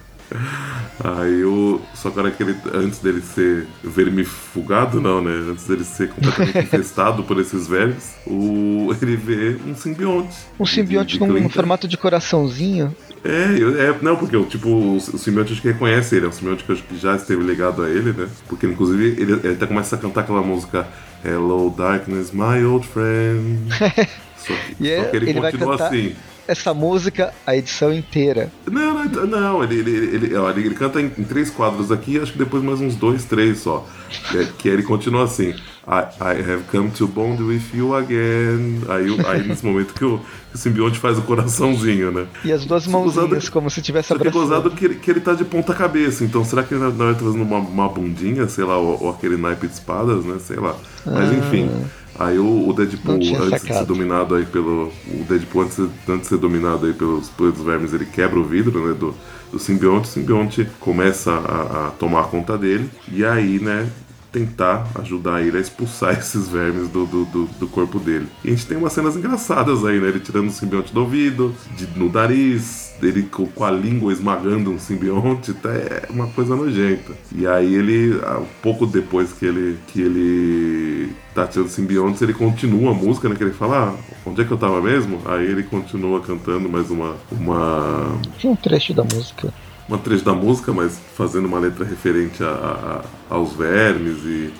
Aí o. Só que que ele. Antes dele ser vermifugado, não, né? Antes dele ser completamente infestado por esses vermes, o, ele vê um simbionte. Um simbionte num Clinton. formato de coraçãozinho. É, é, não, porque o tipo, o, o simbionte acho que reconhece ele, é um simbionte que que já esteve ligado a ele, né? Porque inclusive ele, ele até começa a cantar aquela música Hello Darkness, my old friend. Só que, E só é- que ele, ele continua cantar- assim. Essa música, a edição inteira. Não, não, não ele, ele, ele, ó, ele- canta em, em três quadros aqui, acho que depois mais uns dois, três só. Que, é- que ele continua assim. I, I have come to bond with you again. Aí, aí nesse momento que o, que o simbionte faz o coraçãozinho, né? E as duas mãozinhas, gozado- como se tivesse é abraçando. gozado que ele, que ele tá de ponta cabeça. Então será que ele não vai trazendo uma, uma bundinha, sei lá, ou, ou aquele naipe de espadas, né? Sei lá. Mas enfim. Aí o, o Deadpool, antes de ser dominado aí pelo. O Deadpool, antes, de- antes de ser dominado aí pelos, pelos vermes, ele quebra o vidro, né? Do, do simbionte. O simbionte começa a, a tomar conta dele. E aí, né? tentar ajudar ele a expulsar esses vermes do, do, do, do corpo dele. E a gente tem umas cenas engraçadas aí, né? Ele tirando o simbionte do ouvido, de, no nariz, dele com, com a língua esmagando um simbionte, tá, é uma coisa nojenta. E aí ele, um pouco depois que ele, que ele tá tirando simbiontes, ele continua a música, né? Que ele fala, ah, onde é que eu tava mesmo? Aí ele continua cantando mais uma. uma... Um trecho da música uma trecho da música, mas fazendo uma letra referente a, a, aos vermes e,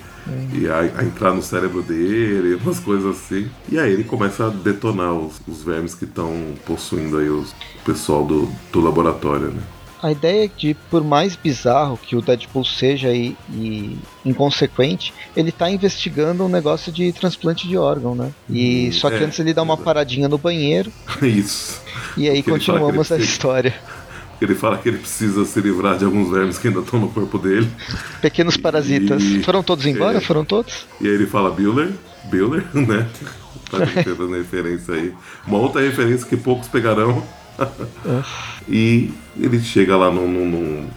e a, a, entrar no cérebro dele, umas coisas assim. E aí ele começa a detonar os, os vermes que estão possuindo aí os, o pessoal do, do laboratório, né? A ideia é de, por mais bizarro que o Deadpool seja e, e inconsequente, ele está investigando um negócio de transplante de órgão, né? E hum, só que é, antes ele dá uma paradinha no banheiro. Isso. E aí Porque continuamos a história. Ele fala que ele precisa se livrar de alguns vermes que ainda estão no corpo dele. Pequenos parasitas. E, Foram todos embora? É, Foram todos? E aí ele fala Bueller, Bueller, né? Tá fazendo referência aí. Uma outra referência que poucos pegarão. e ele chega lá num, num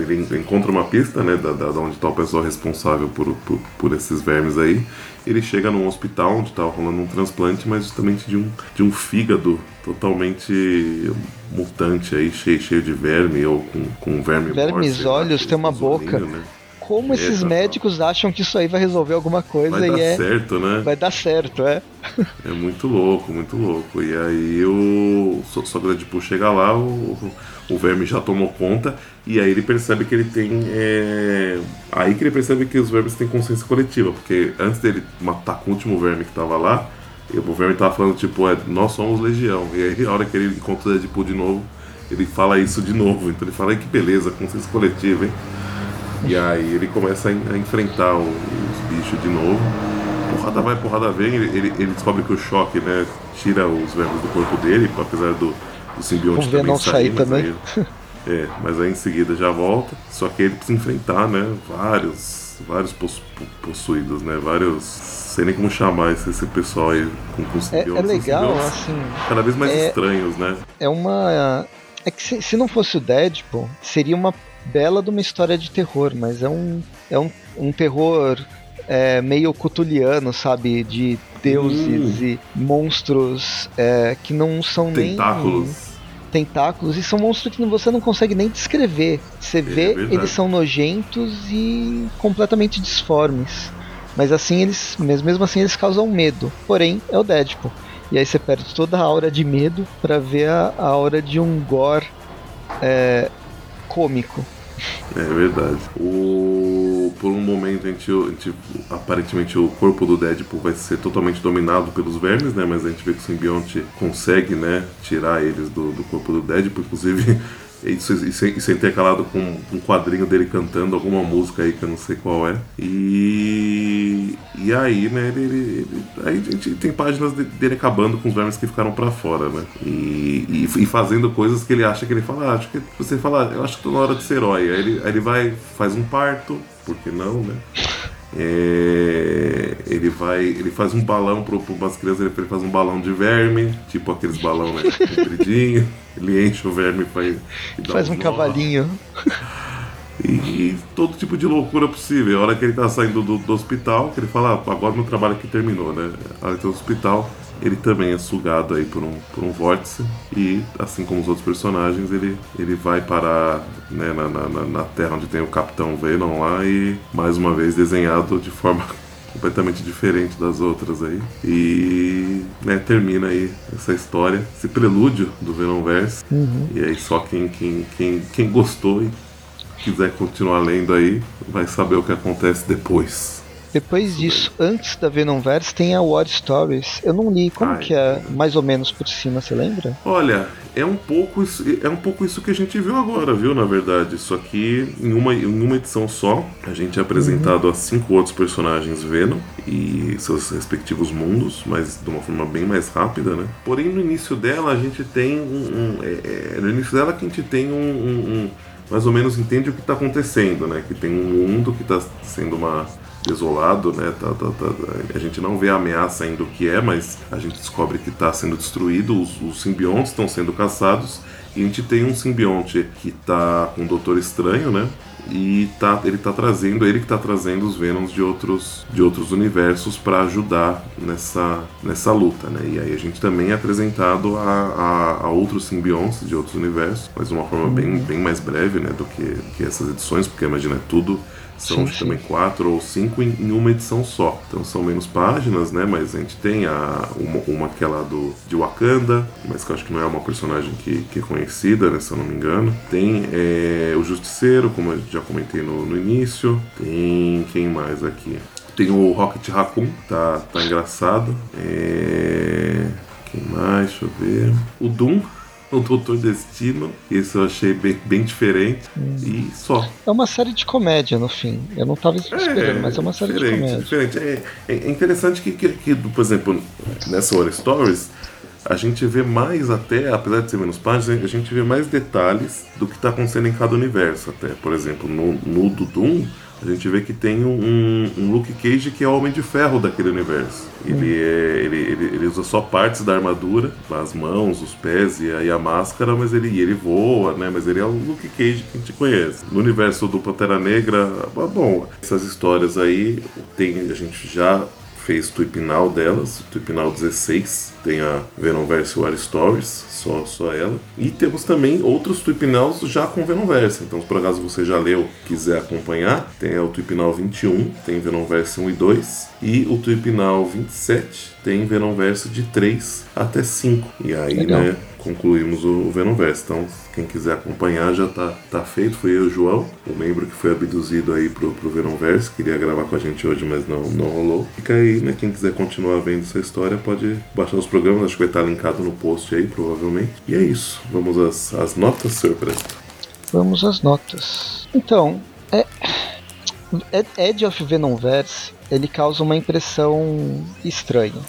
ele encontra uma pista, né, da, da onde está o pessoal responsável por, por, por, esses vermes aí. Ele chega num hospital onde estava rolando um transplante, mas justamente de um, de um fígado totalmente mutante aí, cheio, cheio de verme ou com, com verme Vermes, morte, olhos, tem uma boca. Né? Como esses médicos acham que isso aí vai resolver alguma coisa vai e dar é. certo, né? Vai dar certo, é. É muito louco, muito louco. E aí o Sogra tipo chega lá, o, o verme já tomou conta, e aí ele percebe que ele tem. É... Aí que ele percebe que os vermes têm consciência coletiva, porque antes dele matar com o último verme que tava lá, o verme tava falando, tipo, é, nós somos legião. E aí, na hora que ele encontra o Deadpool de novo, ele fala isso de novo. Então ele fala, que beleza, consciência coletiva, hein? E aí ele começa a, a enfrentar o, os bichos de novo. Porrada vai, porrada vem. Ele, ele, ele, descobre que o choque, né, tira os vermes do corpo dele, apesar do, do simbionte também não sair. sair também. Aí, é, mas aí em seguida já volta. Só que ele precisa enfrentar, né, vários, vários possuídos, né, vários sei nem como chamar esse, esse pessoal aí com, com é, é legal, assim. Cada vez mais é, estranhos, né? É uma. É que se, se não fosse o Deadpool, seria uma bela de uma história de terror, mas é um, é um, um terror é, meio cutuliano, sabe? De deuses hum. e monstros é, que não são Tentáculos. nem tentáculos e são monstros que você não consegue nem descrever. Você é vê, eles são nojentos e completamente disformes. Mas assim eles, mesmo assim eles causam medo. Porém, é o Deadpool. E aí você perde toda a aura de medo para ver a, a aura de um gore é, cômico. É verdade. O... Por um momento, a gente, a gente, aparentemente o corpo do Deadpool vai ser totalmente dominado pelos vermes, né? Mas a gente vê que o simbionte consegue, né? Tirar eles do, do corpo do Deadpool. Inclusive, isso, isso, isso é intercalado com um quadrinho dele cantando alguma música aí que eu não sei qual é. E, e aí, né, ele, ele, aí a gente tem páginas dele acabando com os vermes que ficaram para fora, né? E, e, e, fazendo coisas que ele acha que ele fala, ah, acho que você fala, eu acho que tô na hora de ser herói. Aí ele, aí ele vai, faz um parto, por que não, né? É, ele vai, ele faz um balão para umas crianças, ele faz um balão de verme, tipo aqueles balão né, compridinho, ele enche o verme faz, faz um, cavalinho. E, e, todo tipo de loucura possível. A hora que ele tá saindo do, do hospital, que ele fala, ah, agora meu trabalho aqui terminou, né? A hora que tá no hospital, ele também é sugado aí por um, por um vórtice e, assim como os outros personagens, ele, ele vai parar né, na, na, na Terra onde tem o Capitão Venom lá e, mais uma vez, desenhado de forma completamente diferente das outras aí. E né, termina aí essa história, esse prelúdio do Venomverse. Uhum. E aí só quem, quem, quem, quem gostou e quiser continuar lendo aí vai saber o que acontece depois. Depois disso, antes da Venomverse, tem a War Stories. Eu não li. Como Ai, que é, mais ou menos por cima, você lembra? Olha, é um pouco isso, é um pouco isso que a gente viu agora, viu, na verdade. Só que em uma, em uma edição só, a gente é apresentado uhum. a cinco outros personagens Venom e seus respectivos mundos, mas de uma forma bem mais rápida, né? Porém, no início dela, a gente tem um. um é, é, no início dela que a gente tem um, um, um mais ou menos entende o que está acontecendo, né? Que tem um mundo que está sendo uma desolado, né? Tá, tá, tá, a gente não vê a ameaça ainda o que é, mas a gente descobre que está sendo destruído, os, os simbiontes estão sendo caçados. E a gente tem um simbionte que está com o Doutor Estranho, né? e tá, ele tá trazendo, ele que tá trazendo os Venoms de outros, de outros universos para ajudar nessa, nessa luta, né? E aí a gente também é apresentado a, a, a outros simbiontes de outros universos, mas de uma forma bem, uhum. bem mais breve, né, do que, do que essas edições, porque imagina, é tudo são sim, também quatro ou cinco em, em, uma edição só. Então são menos páginas, né? Mas a gente tem a, uma, uma que é lá do, de Wakanda, mas que eu acho que não é uma personagem que, que é conhecida, né? Se eu não me engano. Tem é, o Justiceiro, como eu já comentei no, no início. Tem quem mais aqui? Tem o Rocket Raccoon, tá, tá engraçado. É... Quem mais? Deixa eu ver. O Doom o Doutor Destino. Isso eu achei bem, bem diferente. Hum. E só. É uma série de comédia, no fim. Eu não estava esperando, é, mas é uma série de comédia. Diferente. É, é interessante que, que, que, por exemplo, nessa War Stories, a gente vê mais até, apesar de ser menos páginas, a gente vê mais detalhes do que está acontecendo em cada universo até. Por exemplo, no, no do Doom, a gente vê que tem um, um Luke Cage que é o Homem de Ferro daquele universo. Ele, é, ele, ele, ele, usa só partes da armadura, as mãos, os pés e a, e a máscara, mas ele, ele voa, né? Mas ele é o Luke Cage que a gente conhece. No universo do Pantera Negra, bom, essas histórias aí tem, a gente já fez o Tuipinal delas, o Tuipinal 16, tem a Venomverse War Stories, só, só ela. E temos também outros Tuipinaus já com Venomverse, então se por acaso você já leu, quiser acompanhar, tem o Tuipinal 21, tem Venomverse 1 e 2, e o Tuipinal 27 tem Venomverse de 3 até 5. E aí, Legal. né, concluímos o Venomverse. Então, quem quiser acompanhar já tá, tá feito. Foi eu, João, o membro que foi abduzido aí pro, pro Venomverse. Queria gravar com a gente hoje, mas não, não rolou. Fica aí, né? Quem quiser continuar vendo essa história pode baixar os programas. Acho que vai estar linkado no post aí, provavelmente. E é isso. Vamos às, às notas, Preto. Vamos às notas. Então, é... Edge of Venomverse, ele causa uma impressão estranha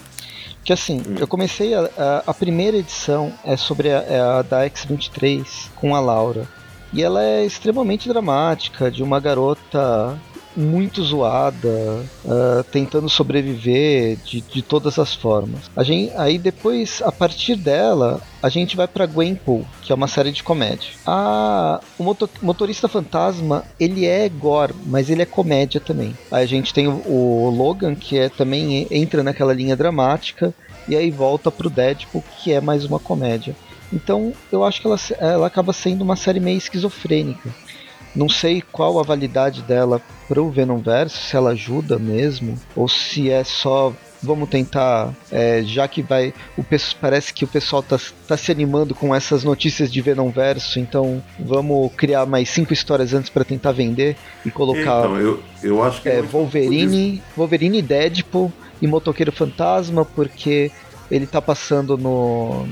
que assim, hum. eu comecei a, a, a, primeira edição é sobre a, é a da X23 com a Laura. E ela é extremamente dramática, de uma garota muito zoada, uh, tentando sobreviver de, de todas as formas. A gente, aí depois, a partir dela, a gente vai para Gwenpool, que é uma série de comédia. A, o motor, motorista fantasma, ele é gore, mas ele é comédia também. Aí a gente tem o, o Logan, que é também entra naquela linha dramática, e aí volta pro Deadpool, que é mais uma comédia. Então eu acho que ela, ela acaba sendo uma série meio esquizofrênica. Não sei qual a validade dela pro Venomverse, se ela ajuda mesmo, ou se é só vamos tentar, é, já que vai. O, parece que o pessoal tá, tá se animando com essas notícias de Venomverso, então vamos criar mais cinco histórias antes para tentar vender e colocar. Então, eu, eu acho que. É, Wolverine, Wolverine, Deadpool e Motoqueiro Fantasma, porque ele tá passando no.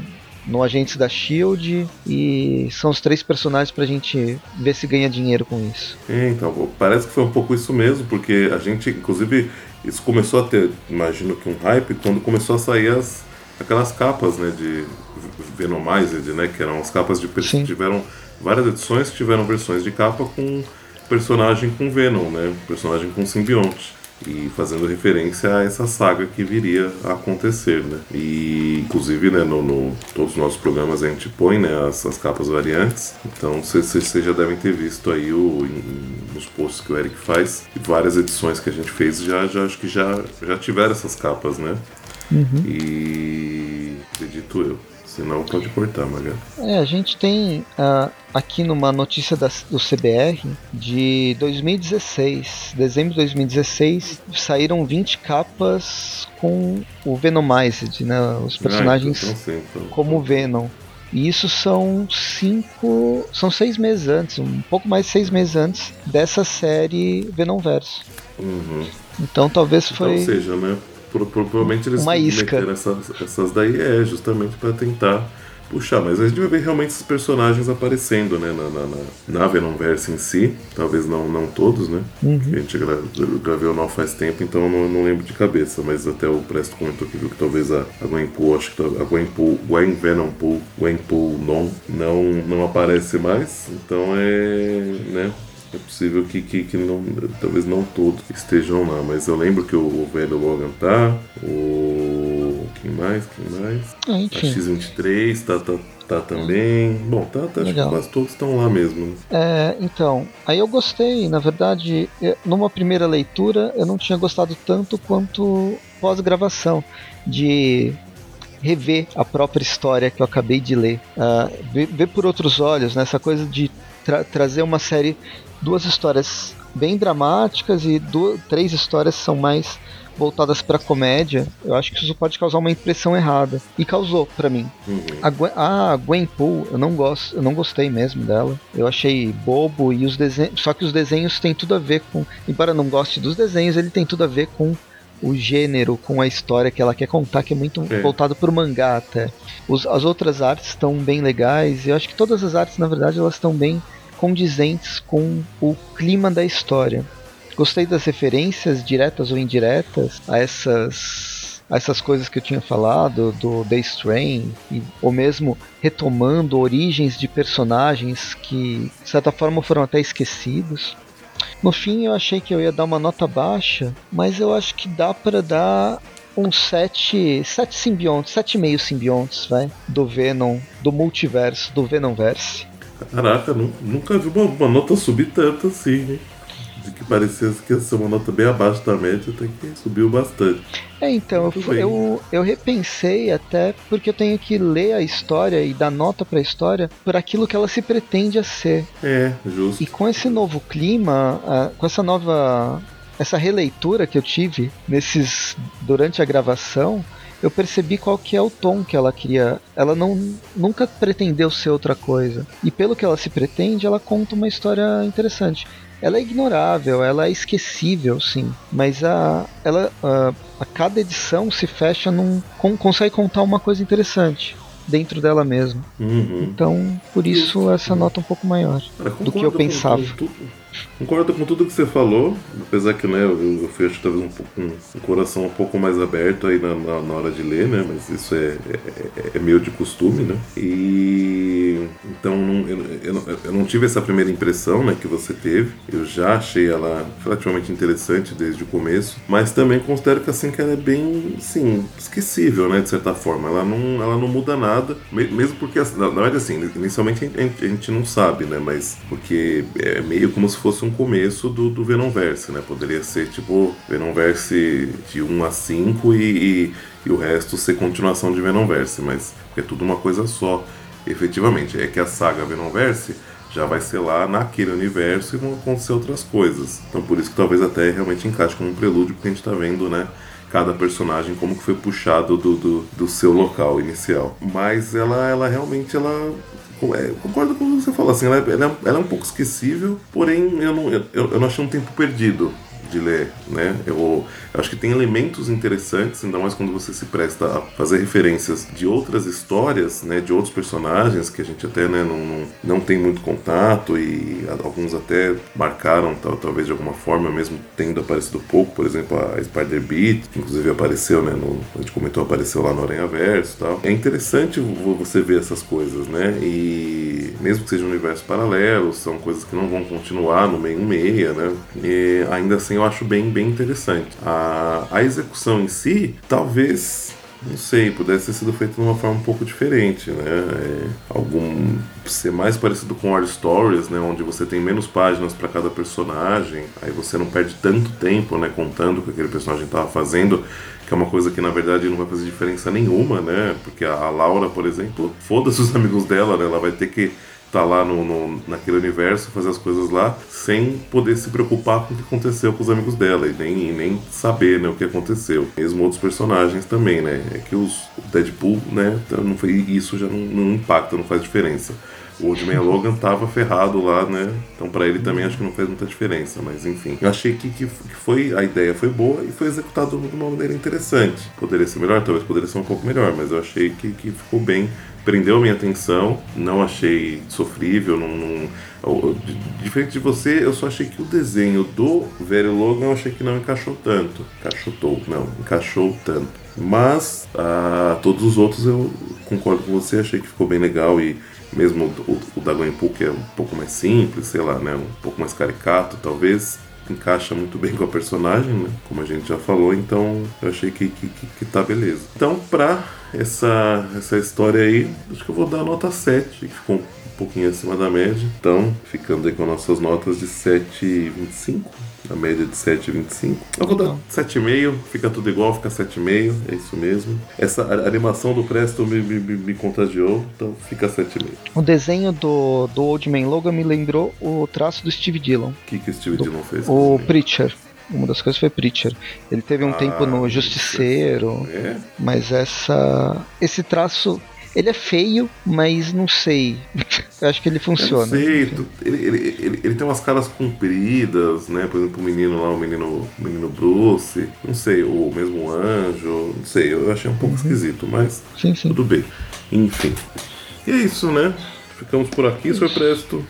No Agentes da Shield e são os três personagens pra gente ver se ganha dinheiro com isso. Então, parece que foi um pouco isso mesmo, porque a gente, inclusive, isso começou a ter, imagino que um hype, quando começou a sair as, aquelas capas né, de Venomized, né, que eram as capas de Sim. tiveram várias edições que tiveram versões de capa com personagem com Venom, né, personagem com simbionte e fazendo referência a essa saga que viria a acontecer, né? E inclusive, né, no, no todos os nossos programas a gente põe, né, as, as capas variantes. Então, vocês já devem ter visto aí o, em, nos posts que o Eric faz e várias edições que a gente fez já, já acho que já já tiveram essas capas, né? Uhum. E acredito eu. Senão pode cortar, Maga. É, a gente tem uh, aqui numa notícia da, do CBR de 2016, dezembro de 2016, saíram 20 capas com o Venomized, né? Os ah, personagens ah, então, então, como Venom. E isso são cinco. São seis meses antes, um pouco mais de seis meses antes dessa série Venomverse. Uhum. Então talvez então, foi. Ou seja, né? Provavelmente eles uma isca. essas, essas daí é justamente para tentar puxar, mas a gente vai ver realmente esses personagens aparecendo, né, na, na, na, na Venomverse em si, talvez não, não todos, né, uhum. a gente gravei o faz tempo, então eu não, não lembro de cabeça, mas até o Presto comentou que viu que talvez a, a Gwenpool, acho que a Gwenpool, Gwen Venompool, Gwenpool non, não, não aparece mais, então é, né, É possível que, que, que não, talvez não todos estejam lá, mas eu lembro que o velho Logan tá, o. Quem mais? Quem mais? Ah, A enfim. X23 tá, tá, tá também. Bom, tá, tá acho que quase todos estão lá mesmo. né? É, então, aí eu gostei, na verdade, eu- numa primeira leitura eu não tinha gostado tanto quanto pós-gravação, de rever a própria história que eu acabei de ler, Ah, ver, ver por outros olhos, né, essa coisa de tra- trazer uma série, duas histórias bem dramáticas e du- três histórias são mais voltadas para comédia, eu acho que isso pode causar uma impressão errada. E causou para mim. Uhum. A Gwen, a Gwen Poole, eu não gosto, eu não gostei mesmo dela. Eu achei bobo e os desenhos, só que os desenhos têm tudo a ver com, embora eu não goste dos desenhos, ele tem tudo a ver com o gênero, com a história que ela quer contar, que é muito voltado pro mangá até. Os- as outras artes estão bem legais, e eu acho que todas as artes, na verdade, elas estão bem condizentes com o clima da história. Gostei das referências diretas ou indiretas a essas essas coisas que eu tinha falado do The Strain e, ou mesmo retomando origens de personagens que de certa forma foram até esquecidos. No fim eu achei que eu ia dar uma nota baixa, mas eu acho que dá para dar uns 7, 7 simbiontes, 7,5 simbiontes, vai, do Venom, do multiverso, do Venomverse. Caraca, nu- nunca vi uma, uma nota subir tanto assim, hein? De que parecia que ia ser uma nota bem abaixo da média, até que subiu bastante. É, então, eu, eu, eu repensei até porque eu tenho que ler a história e dar nota pra história por aquilo que ela se pretende a ser. É, justo. E com esse novo clima, com essa nova. essa releitura que eu tive nesses. durante a gravação, eu percebi qual que é o tom que ela queria. Ela não nunca pretendeu ser outra coisa. E pelo que ela se pretende, ela conta uma história interessante. Ela é ignorável, ela é esquecível, sim. Mas a, ela, a, a cada edição se fecha num. con- consegue contar uma coisa interessante dentro dela mesma. Uhum. Então, por isso essa nota um pouco maior. Cara, do que eu com- pensava. com tudo- concordo com tudo que você falou, apesar que né, eu, eu fui acho, talvez um, pouco, um, um coração um pouco mais aberto aí na, na, na hora de ler, né? Mas isso é, é, é meio de costume, né? E então não- eu, eu, eu não tive essa primeira impressão né, que você teve. Eu já achei ela relativamente interessante desde o começo, mas também considero que assim que ela é bem, sim, esquecível, né? De certa forma. Ela não, ela não muda nada, me- mesmo porque na verdade assim, inicialmente a gente, a gente não sabe, né? Mas porque é meio como se fosse um começo do, do Venomverse, né? Poderia ser tipo Venomverse de 1 a 5 e, e, e o resto ser continuação de Venomverse, mas é tudo uma coisa só. Efetivamente, é que a saga Venomverse já vai ser lá naquele universo e vão acontecer outras coisas. Então por isso que talvez até realmente encaixe como um prelúdio, porque a gente tá vendo, né? Cada personagem como que foi puxado do, do, do seu local inicial. Mas ela, ela realmente ela é, concordo com o que você falou, assim, ela, é- ela é- ela é um pouco esquecível, porém eu não, eu, eu não achei um tempo perdido de ler, né? Eu, eu acho que tem elementos interessantes, ainda mais quando você se presta a fazer referências de outras histórias, né? De outros personagens que a gente até né, não, não, tem muito contato e alguns até marcaram, tal, talvez de alguma forma, mesmo tendo aparecido pouco, por exemplo, a Spider-Beat, que inclusive apareceu, né? No, a gente comentou, apareceu lá no Aranha Verso tal. É interessante vo- você ver essas coisas, né? E mesmo que seja um universo paralelo, são coisas que não vão continuar no meio meia, né? E ainda assim eu acho bem, bem interessante. A, a execução em si, talvez não sei, pudesse ter sido feito de uma forma um pouco diferente, né? É, algum ser mais parecido com War Stories, né? Onde você tem menos páginas para cada personagem, aí você não perde tanto tempo, né? Contando o que aquele personagem estava fazendo, que é uma coisa que na verdade não vai fazer diferença nenhuma, né? Porque a, a Laura, por exemplo, foda-se os amigos dela, né? Ela vai ter que tá lá no, no- naquele universo, fazer as coisas lá, sem poder se preocupar com o que aconteceu com os amigos dela e nem, e nem saber né, o que aconteceu. Mesmo outros personagens também, né? É que os Deadpool, né? então Não foi, isso já não, não impacta, não faz diferença. O Old Man Logan tava ferrado lá, né? Então pra ele também acho que não fez muita diferença, mas enfim. Eu achei que, que, que foi a ideia foi boa e foi executado de uma maneira interessante. Poderia ser melhor, talvez poderia ser um pouco melhor, mas eu achei que, que ficou bem prendeu a minha atenção, não achei sofrível, não, não- diferente de você, eu só achei que o desenho do velho Logan eu achei que não encaixou tanto, encaixotou, não, encaixou tanto. Mas ah, todos os outros eu concordo com você, achei que ficou bem legal e Mesmo o, o da Gwenpool, que é um pouco mais simples, sei lá, né? Um pouco mais caricato, talvez encaixa muito bem com a personagem, né? Como a gente já falou, então eu achei que, que, que, que tá beleza. Então, pra essa, essa história aí, acho que eu vou dar nota 7, que ficou um pouquinho acima da média. Então, ficando aí com nossas notas de 7,25 a média de 7,25. Eu vou dar 7,5, fica tudo igual, fica 7,5, é isso mesmo. Essa animação do Presto me, me, me contagiou, então fica 7,5. O desenho do, do Old Man Logan me lembrou o traço do Steve Dillon. O que, que o Steve do, Dillon fez? O Preacher. Uma das coisas foi Preacher. Ele teve um ah, tempo no Justiceiro, é? mas essa esse traço ele é feio, mas não sei. Eu acho que ele funciona. Sei, ele, ele, ele, ele, tem umas caras compridas, né? Por exemplo, o menino lá, o menino, o menino Bruce, não sei, o mesmo anjo, não sei, eu achei um pouco uhum. esquisito, mas sim, sim. tudo bem. Enfim. E é isso, né? Ficamos por aqui, Sr. Presto.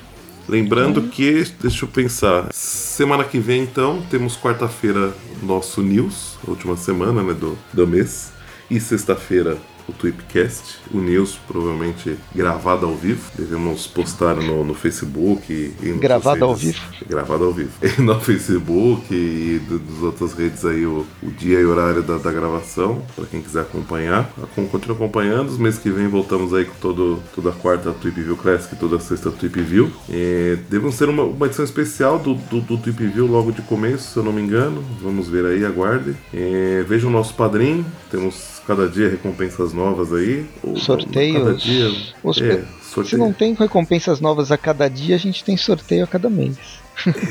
Lembrando uhum. que, deixa eu pensar, semana que vem então, temos quarta-feira nosso news, última semana né, do, do mês, e sexta-feira o Tweepcast, o news provavelmente gravado ao vivo. Devemos postar no, no Facebook. E gravado ao vivo? Gravado ao vivo. E no Facebook e das outras redes aí o, o dia e horário da, da gravação, para quem quiser acompanhar. Continua acompanhando. Os meses que vem voltamos aí com todo, toda a quarta Tweep View Classic, toda a sexta Tweep View. E devemos ser uma, uma edição especial do, do, do Tweep View logo de começo, se eu não me engano. Vamos ver aí, aguarde. Veja o nosso padrinho. Temos cada dia recompensas novas aí. Sorteios. Cada dia. Os... É, sorteio. Se não tem recompensas novas a cada dia, a gente tem sorteio a cada mês.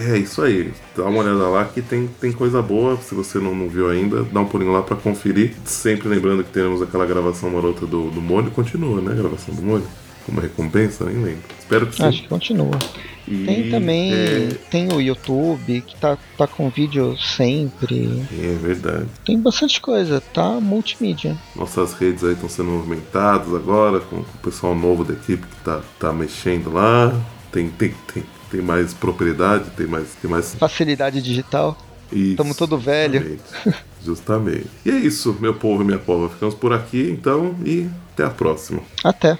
é isso aí. Dá uma olhada lá que tem, tem coisa boa. Se você não, não viu ainda, dá um pulinho lá para conferir. Sempre lembrando que teremos aquela gravação marota do, do molho. Continua, né? A gravação do molho. Como recompensa, nem lembro. Espero que sim. Acho que continua. E tem também, é... tem o YouTube, que tá, tá com vídeo sempre. É verdade. Tem bastante coisa, tá multimídia. Nossas redes aí estão sendo movimentadas agora, com, o pessoal novo da equipe que tá, tá mexendo lá. Tem, tem, tem, tem mais propriedade, tem mais, tem mais... Facilidade digital. Estamos todo velho. Justamente. justamente. E é isso, meu povo e minha pova. Ficamos por aqui, então, e até a próxima. Até.